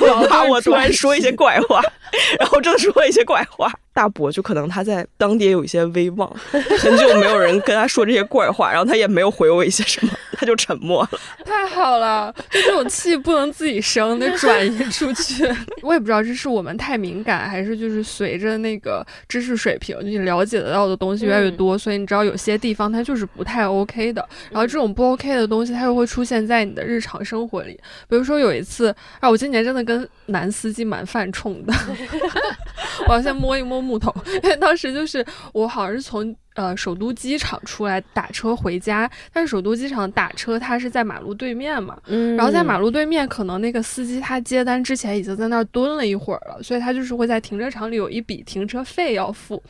然后我怕我突然说一些怪话，(laughs) 然后正说一些怪话，大伯就可能他在当地也有一些威望，很久没有人跟他说这些怪话，然后他也没有回我一些什么，他就沉默了。太好了，就这种气不能自己生，得转移出去。(laughs) 我也不知道这是我们太敏感，还是就是随着那个知识水平，你了解得到的东西越来越多，所以你知道有些地方它就是不太 OK 的。然后这种不 OK 的东西，它又会出现在你的日常生活里。比如说有一次，啊，我今年真的跟男司机蛮犯冲的。(laughs) 我要先摸一摸木头，因 (laughs) 为当时就是我好像是从呃首都机场出来打车回家，但是首都机场打车它是在马路对面嘛，嗯然后在马路对面，可能那个司机他接单之前已经在那儿蹲了一会儿了，所以他就是会在停车场里有一笔停车费要付。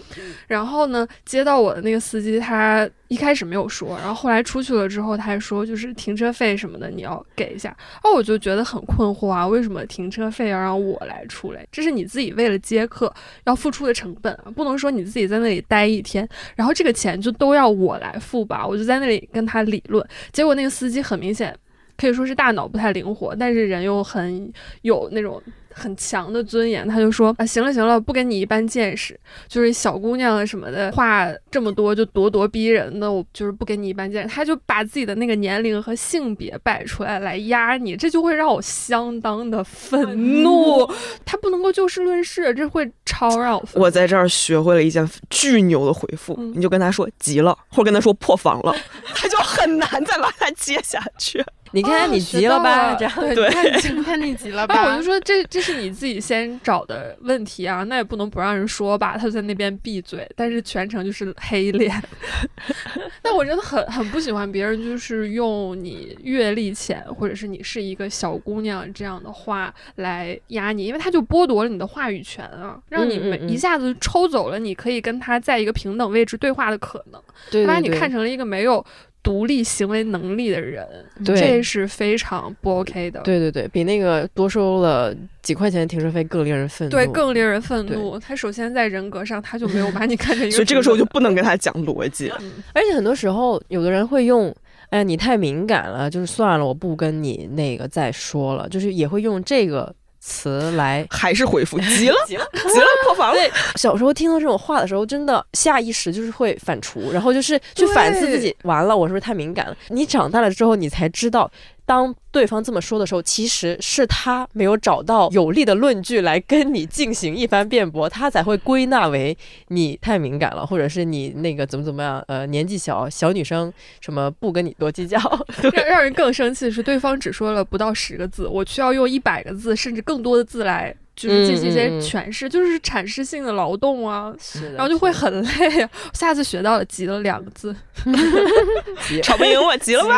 然后呢，接到我的那个司机他一开始没有说，然后后来出去了之后，他还说就是停车费什么的你要给一下。哦，我就觉得很困惑啊，为什么停车费要让我来出嘞？这是你自己为了接客要付出的成本啊，不能说你自己在那里待一天，然后这个钱就都要我来付吧？我就在那里跟他理论，结果那个司机很明显可以说是大脑不太灵活，但是人又很有那种很强的尊严。他就说啊，行了行了，不跟你一般见识，就是小姑娘什么的话这么多就咄咄逼人的，我就是不跟你一般见识。他就把自己的那个年龄和性别摆出来来压你，这就会让我相当的愤怒。他不能够就事论事，这会超让我愤怒。我在这儿学会了一件巨牛的回复，嗯你就跟他说急了，或者跟他说破防了，(laughs) 他就很难再把它接下去。(laughs) 你看你急了吧？这样对，对你看你你看你急了 (laughs) 吧？我就说这这是你自己先找的问题啊，那也不能不让人说吧。他就在那边闭嘴，但是全程就是黑脸。(laughs) 但我真的很很不喜欢别人就是用你阅历浅，或者是你是一个小姑娘这样的话来压你，因为他就剥夺了你的话语权啊，让你一下子抽走了你可以跟他在一个平等位置对话的可能，对他把你看成了一个没有。独立行为能力的人，对这是非常不 OK 的。对对对，比那个多收了几块钱的停车费更令人愤怒。对，更令人愤怒。他首先在人格上，他就没有把你看成一个，(laughs) 所以这个时候就不能跟他讲逻辑。嗯而且很多时候，有的人会用，哎呀，你太敏感了，就是算了，我不跟你那个再说了，就是也会用这个词来。还是回复 (laughs) 急了，急了，急了，破防了。对，小时候听到这种话的时候，真的下意识就是会反刍，然后就是去反思自己，完了，我是不是太敏感了？你长大了之后，你才知道，当对方这么说的时候，其实是他没有找到有力的论据来跟你进行一番辩驳，他才会归纳为你太敏感了，或者是你那个怎么怎么样，呃，年纪小，小女生什么不跟你多计较。(laughs) 让让人更生气的是，对方只说了不到十个字，我需要用一百个字甚至更多的字来。就是进行一些诠释，就是阐释性的劳动啊，是然后就会很累啊。下次学到了“急”了两个字，(laughs) 吵不赢我，急了吧？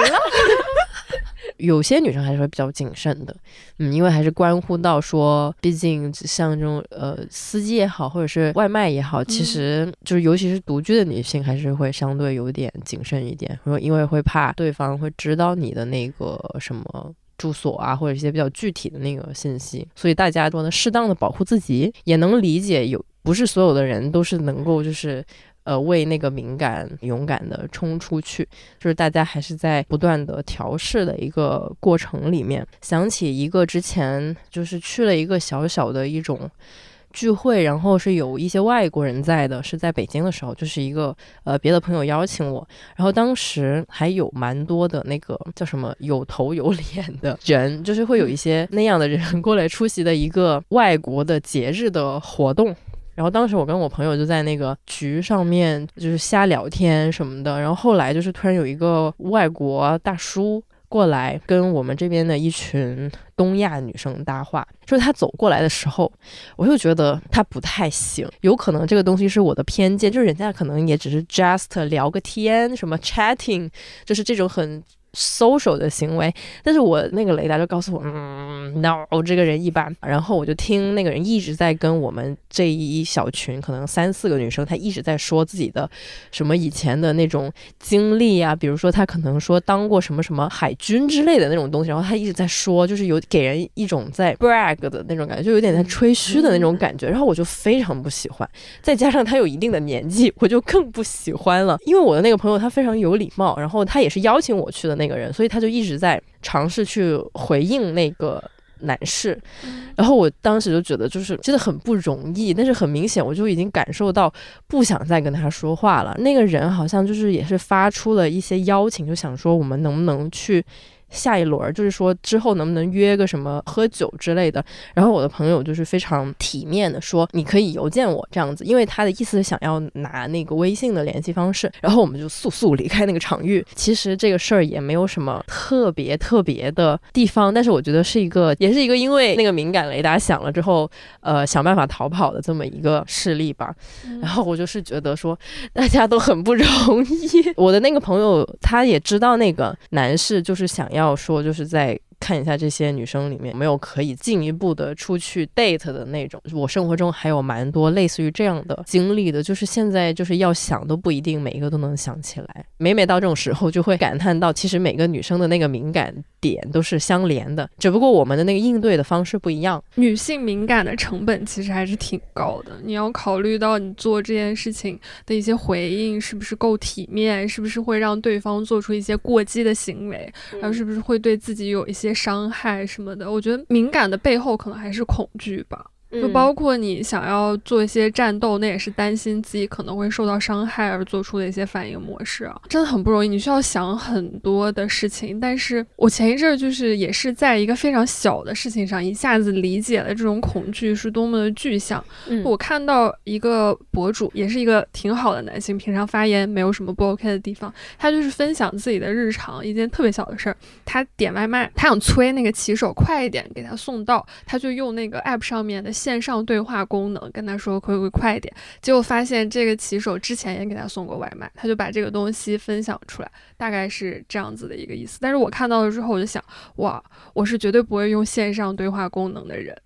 有些女生还是会比较谨慎的，嗯，因为还是关乎到说，毕竟像这种呃司机也好，或者是外卖也好，其实就是尤其是独居的女性，还是会相对有点谨慎一点，说因为会怕对方会知道你的那个什么。住所啊，或者一些比较具体的那个信息，所以大家都能适当的保护自己，也能理解有不是所有的人都是能够就是呃为那个敏感勇敢的冲出去，就是大家还是在不断的调试的一个过程里面。想起一个之前就是去了一个小小的一种聚会，然后是有一些外国人在的，是在北京的时候，就是一个呃别的朋友邀请我，然后当时还有蛮多的那个叫什么有头有脸的人，就是会有一些那样的人过来出席的一个外国的节日的活动。然后当时我跟我朋友就在那个局上面就是瞎聊天什么的，然后后来就是突然有一个外国大叔过来跟我们这边的一群东亚女生搭话，就是他走过来的时候，我就觉得他不太行，有可能这个东西是我的偏见，就是人家可能也只是 just 聊个天，什么 chatting，就是这种很 social 的行为，但是我那个雷达就告诉我，嗯，no，这个人一般。然后我就听那个人一直在跟我们这一小群可能三四个女生，她一直在说自己的什么以前的那种经历啊，比如说她可能说当过什么什么海军之类的那种东西，然后她一直在说，就是有给人一种在 brag 的那种感觉，就有点在吹嘘的那种感觉。然后我就非常不喜欢，再加上她有一定的年纪，我就更不喜欢了。因为我的那个朋友他非常有礼貌，然后他也是邀请我去的那个个人，所以他就一直在尝试去回应那个男士。然后我当时就觉得就是真的很不容易，但是很明显我就已经感受到不想再跟他说话了。那个人好像就是也是发出了一些邀请，就想说我们能不能去。下一轮就是说之后能不能约个什么喝酒之类的，然后我的朋友就是非常体面的说你可以邮件我这样子，因为他的意思是想要拿那个微信的联系方式，然后我们就速速离开那个场域。其实这个事儿也没有什么特别特别的地方，但是我觉得是一个，也是一个因为那个敏感雷达响了之后，呃，想办法逃跑的这么一个事例吧。然后我就是觉得说大家都很不容易。我的那个朋友他也知道那个男士就是想要。要说就是在。看一下这些女生里面有没有可以进一步的出去 date 的那种。我生活中还有蛮多类似于这样的经历的，就是现在就是要想都不一定每一个都能想起来。每每到这种时候，就会感叹到，其实每个女生的那个敏感点都是相连的，只不过我们的那个应对的方式不一样。女性敏感的成本其实还是挺高的，你要考虑到你做这件事情的一些回应是不是够体面，是不是会让对方做出一些过激的行为，然后是不是会对自己有一些。伤害什么的，我觉得敏感的背后可能还是恐惧吧。就包括你想要做一些战斗，那也是担心自己可能会受到伤害而做出的一些反应模式啊，真的很不容易。你需要想很多的事情，但是我前一阵就是也是在一个非常小的事情上，一下子理解了这种恐惧是多么的具象。我看到一个博主，也是一个挺好的男性，平常发言没有什么不 OK 的地方，他就是分享自己的日常，一件特别小的事儿，他点外卖，他想催那个骑手快一点给他送到，他就用那个 app 上面的。线上对话功能跟他说可不可以快一点，结果发现这个骑手之前也给他送过外卖，他就把这个东西分享出来，大概是这样子的一个意思。但是我看到了之后，我就想，哇，我是绝对不会用线上对话功能的人。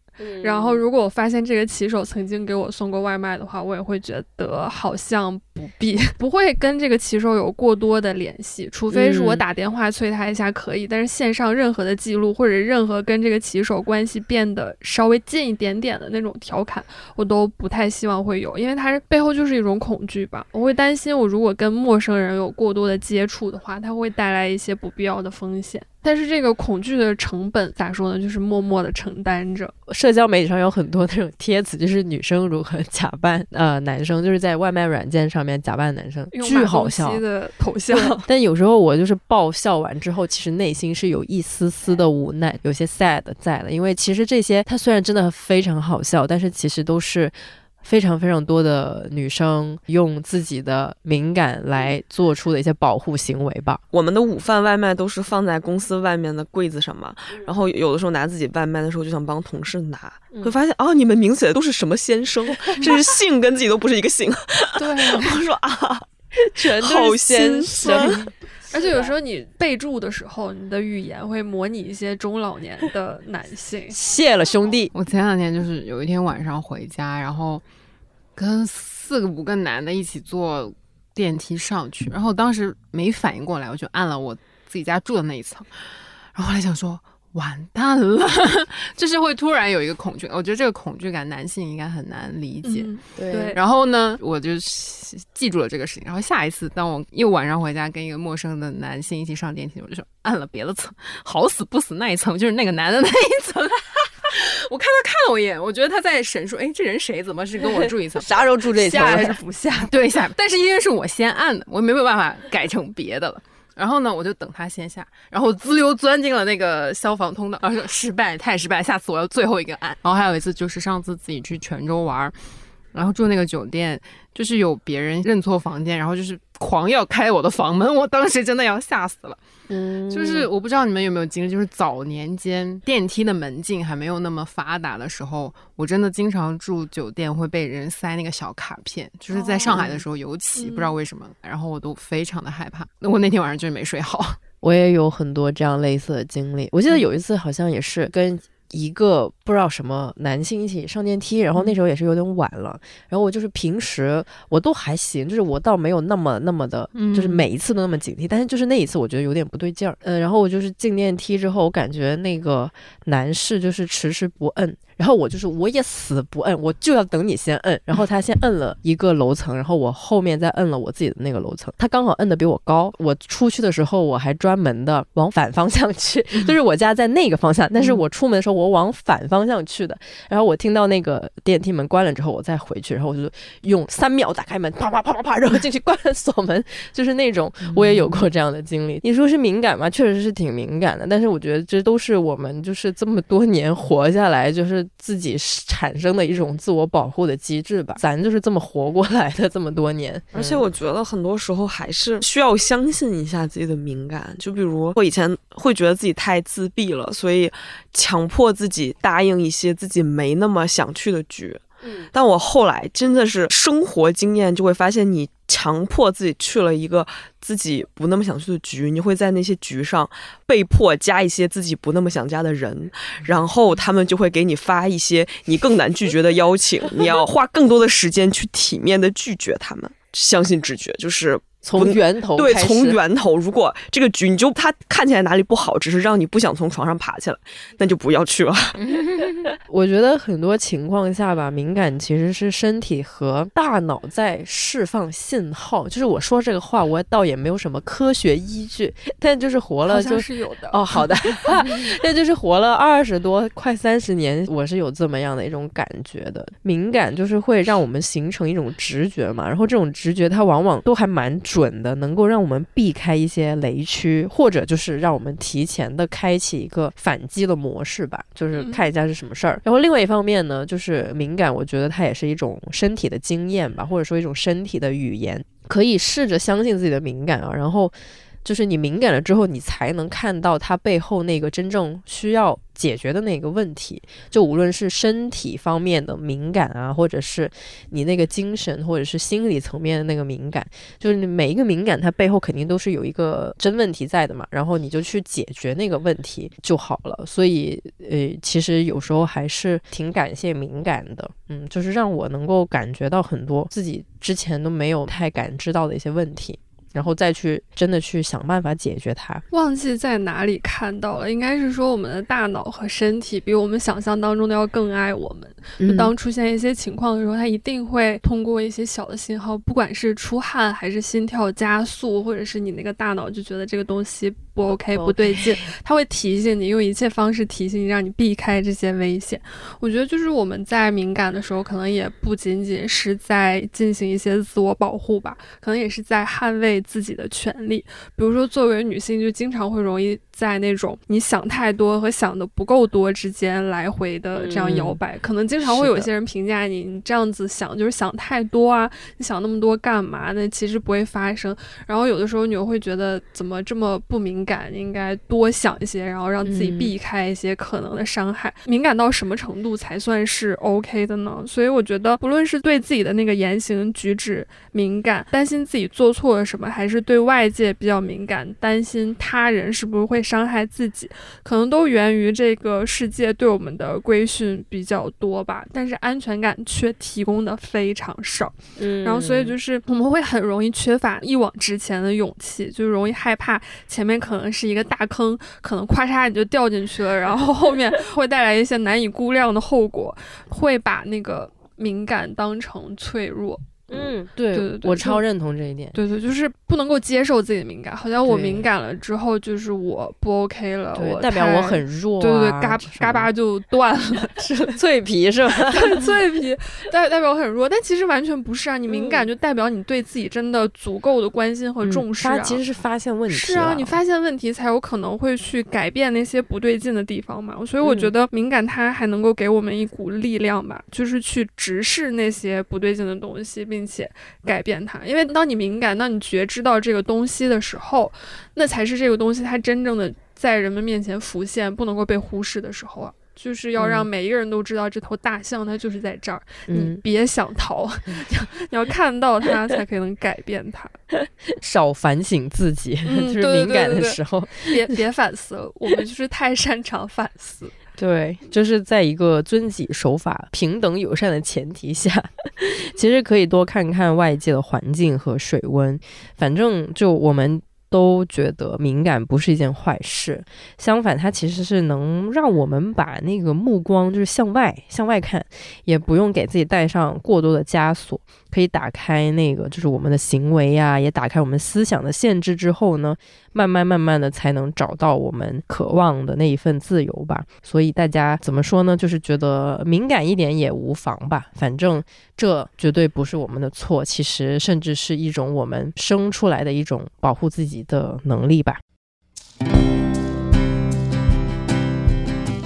然后，如果我发现这个骑手曾经给我送过外卖的话，我也会觉得好像不必，(laughs) 不会跟这个骑手有过多的联系，除非是我打电话催他一下可以。但是线上任何的记录或者任何跟这个骑手关系变得稍微近一点点的那种调侃，我都不太希望会有，因为它背后就是一种恐惧吧。我会担心，我如果跟陌生人有过多的接触的话，它会带来一些不必要的风险。但是这个恐惧的成本咋说呢？就是默默的承担着。社交媒体上有很多那种贴词，就是女生如何假扮呃男生，就是在外卖软件上面假扮男生，巨好笑的 (laughs) 头像。(laughs) 但有时候我就是爆笑完之后，其实内心是有一丝丝的无奈，有些 sad 在的，因为其实这些它虽然真的非常好笑，但是其实都是。非常非常多的女生用自己的敏感来做出的一些保护行为吧。我们的午饭外卖都是放在公司外面的柜子上嘛，然后有的时候拿自己外卖的时候就想帮同事拿，会发现啊，你们名写的都是什么先生，(laughs) 甚至姓跟自己都不是一个姓。对，我说啊，全都是先生。而且有时候你备注的时候，你的语言会模拟一些中老年的男性。(laughs) 谢了，兄弟。我前两天就是有一天晚上回家，然后跟四个五个男的一起坐电梯上去，然后当时没反应过来，我就按了我自己家住的那一层，然后后来想说。完蛋了，(laughs) 就是会突然有一个恐惧，我觉得这个恐惧感男性应该很难理解。对，然后呢，我就记住了这个事情。然后下一次当我又晚上回家跟一个陌生的男性一起上电梯，我就说按了别的层，好死不死那一层就是那个男的那一层。(laughs) 我看他看了我一眼，我觉得他在审说，哎，这人谁？怎么是跟我住一层？(laughs) 啥时候住这层？下还是不下？对，下。但是因为是我先按的，我没有办法改成别的了。然后呢，我就等他先下，然后滋溜钻进了那个消防通道，然后说失败，太失败，下次我要最后一个按。然后还有一次就是上次自己去泉州玩，然后住那个酒店，就是有别人认错房间，然后就是。狂要开我的房门，我当时真的要吓死了。嗯，就是我不知道你们有没有经历，就是早年间电梯的门禁还没有那么发达的时候，我真的经常住酒店会被人塞那个小卡片，就是在上海的时候尤其不知道为什么，然后我都非常的害怕。那我那天晚上就是没睡好。我也有很多这样类似的经历。我记得有一次好像也是跟。一个不知道什么男性一起上电梯，然后那时候也是有点晚了，然后我就是平时我都还行，就是我倒没有那么那么的，就是每一次都那么警惕，但是就是那一次我觉得有点不对劲儿，嗯，然后我就是进电梯之后，我感觉那个男士就是迟迟不摁。然后我就是我也死不摁，我就要等你先摁。然后他先摁了一个楼层，然后我后面再摁了我自己的那个楼层。他刚好摁的比我高。我出去的时候我还专门的往反方向去，就是我家在那个方向，但是我出门的时候我往反方向去的。然后我听到那个电梯门关了之后，我再回去，然后我就用三秒打开门，啪啪啪啪啪，然后进去关了锁门，就是那种我也有过这样的经历。你说是敏感吗？确实是挺敏感的，但是我觉得这都是我们就是这么多年活下来就是。自己产生的一种自我保护的机制吧，咱就是这么活过来的这么多年。而且我觉得很多时候还是需要相信一下自己的敏感。就比如我以前会觉得自己太自闭了，所以强迫自己答应一些自己没那么想去的局。嗯，但我后来真的是生活经验就会发现，你强迫自己去了一个自己不那么想去的局，你会在那些局上被迫加一些自己不那么想加的人，然后他们就会给你发一些你更难拒绝的邀请，你要花更多的时间去体面的拒绝他们。相信直觉，就是。从源头对，从源头。如果这个局你就它看起来哪里不好，只是让你不想从床上爬起来，那就不要去了。(laughs) 我觉得很多情况下吧，敏感其实是身体和大脑在释放信号。就是我说这个话，我倒也没有什么科学依据，但就是活了就是有的哦。好的，(laughs) 那就是活了二十多快三十年，我是有这么样的一种感觉的。敏感就是会让我们形成一种直觉嘛，然后这种直觉它往往都还蛮。准的，能够让我们避开一些雷区，或者就是让我们提前的开启一个反击的模式吧，就是看一下是什么事儿。然后另外一方面呢，就是敏感，我觉得它也是一种身体的经验吧，或者说一种身体的语言，可以试着相信自己的敏感啊，然后。就是你敏感了之后，你才能看到它背后那个真正需要解决的那个问题。就无论是身体方面的敏感啊，或者是你那个精神或者是心理层面的那个敏感，就是每一个敏感，它背后肯定都是有一个真问题在的嘛。然后你就去解决那个问题就好了。所以，呃，其实有时候还是挺感谢敏感的，嗯，就是让我能够感觉到很多自己之前都没有太感知到的一些问题。然后再去真的去想办法解决它。忘记在哪里看到了，应该是说我们的大脑和身体比我们想象当中的要更爱我们。就当出现一些情况的时候，它一定会通过一些小的信号，不管是出汗还是心跳加速，或者是你那个大脑就觉得这个东西不 OK 不对劲，它会提醒你，用一切方式提醒你，让你避开这些危险。我觉得就是我们在敏感的时候，可能也不仅仅是在进行一些自我保护吧，可能也是在捍卫。自己的权利，比如说作为女性，就经常会容易在那种你想太多和想的不够多之间来回的这样摇摆。可能经常会有些人评价你，你这样子想就是想太多啊，你想那么多干嘛呢？其实不会发生。然后有的时候你又会觉得怎么这么不敏感，应该多想一些，然后让自己避开一些可能的伤害。敏感到什么程度才算是 OK 的呢？所以我觉得，不论是对自己的那个言行举止敏感，担心自己做错了什么。还是对外界比较敏感，担心他人是不是会伤害自己，可能都源于这个世界对我们的规训比较多吧。但是安全感却提供的非常少，嗯，然后所以就是我们会很容易缺乏一往直前的勇气，就容易害怕前面可能是一个大坑，可能咔嚓你就掉进去了，然后后面 (laughs) 会带来一些难以估量的后果，会把那个敏感当成脆弱。嗯，对对对，我超认同这一点。对对，就是不能够接受自己的敏感，好像我敏感了之后，就是我不 OK 了，我代表我很弱，对对，嘎嘎巴就断了，(laughs) 是脆皮是吧？(laughs) 脆皮代代表很弱，但其实完全不是啊！你敏感就代表你对自己真的足够的关心和重视啊！其实是发现问题，是啊，你发现问题才有可能会去改变那些不对劲的地方嘛。所以我觉得敏感它还能够给我们一股力量吧，就是去直视那些不对劲的东西，并。并且改变它，因为当你敏感、当你觉知到这个东西的时候，那才是这个东西它真正的在人们面前浮现、不能够被忽视的时候啊。就是要让嗯每一个人都知道这头大象它就是在这儿，你嗯，别想逃，你要你要看到它才可以能改变它，少反省自己，(laughs) 就是敏感对对的时候。别别反思了，我们就是太擅长反思。对，就是在一个遵纪守法、平等友善的前提下，(laughs) 其实可以多看看外界的环境和水温。反正就我们都觉得敏感不是一件坏事，相反，它其实是能让我们把那个目光就是向外向外看，也不用给自己带上过多的枷锁，可以打开那个就是我们的行为呀、也打开我们思想的限制之后呢，慢慢慢慢的才能找到我们渴望的那一份自由吧。所以大家怎么说呢？就是觉得敏感一点也无妨吧，反正这绝对不是我们的错，其实甚至是一种我们生出来的一种保护自己的能力吧。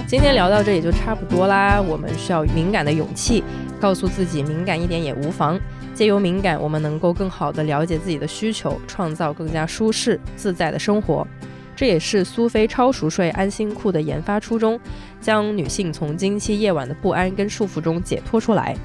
今天聊到这也就差不多啦，我们需要敏感的勇气，告诉自己敏感一点也无妨。借由敏感，我们能够更好地了解自己的需求，创造更加舒适自在的生活。这也是苏菲超熟睡安心裤的研发初衷，将女性从经期夜晚的不安跟束缚中解脱出来。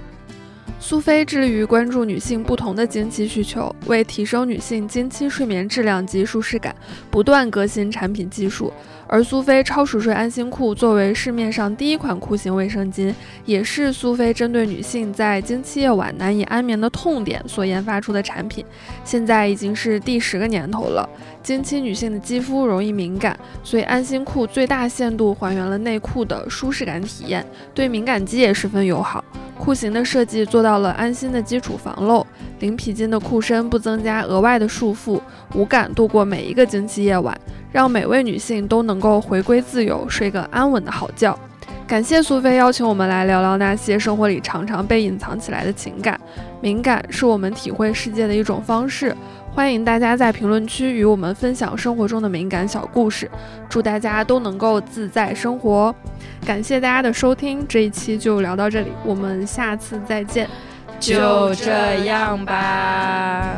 苏菲致力于关注女性不同的经期需求，为提升女性经期睡眠质量及舒适感，不断革新产品技术。而苏菲超熟睡安心裤作为市面上第一款裤型卫生巾，也是苏菲针对女性在经期夜晚难以安眠的痛点所研发出的产品。现在已经是第十个年头了。经期女性的肌肤容易敏感，所以安心裤最大限度还原了内裤的舒适感体验，对敏感肌也十分友好。裤型的设计做到了安心的基础防漏，零皮筋的裤身不增加额外的束缚，无感度过每一个经期夜晚，让每位女性都能够回归自由，睡个安稳的好觉。感谢苏菲邀请我们来聊聊那些生活里常常被隐藏起来的情感。敏感是我们体会世界的一种方式。欢迎大家在评论区与我们分享生活中的敏感小故事。祝大家都能够自在生活。感谢大家的收听，这一期就聊到这里，我们下次再见。就这样吧。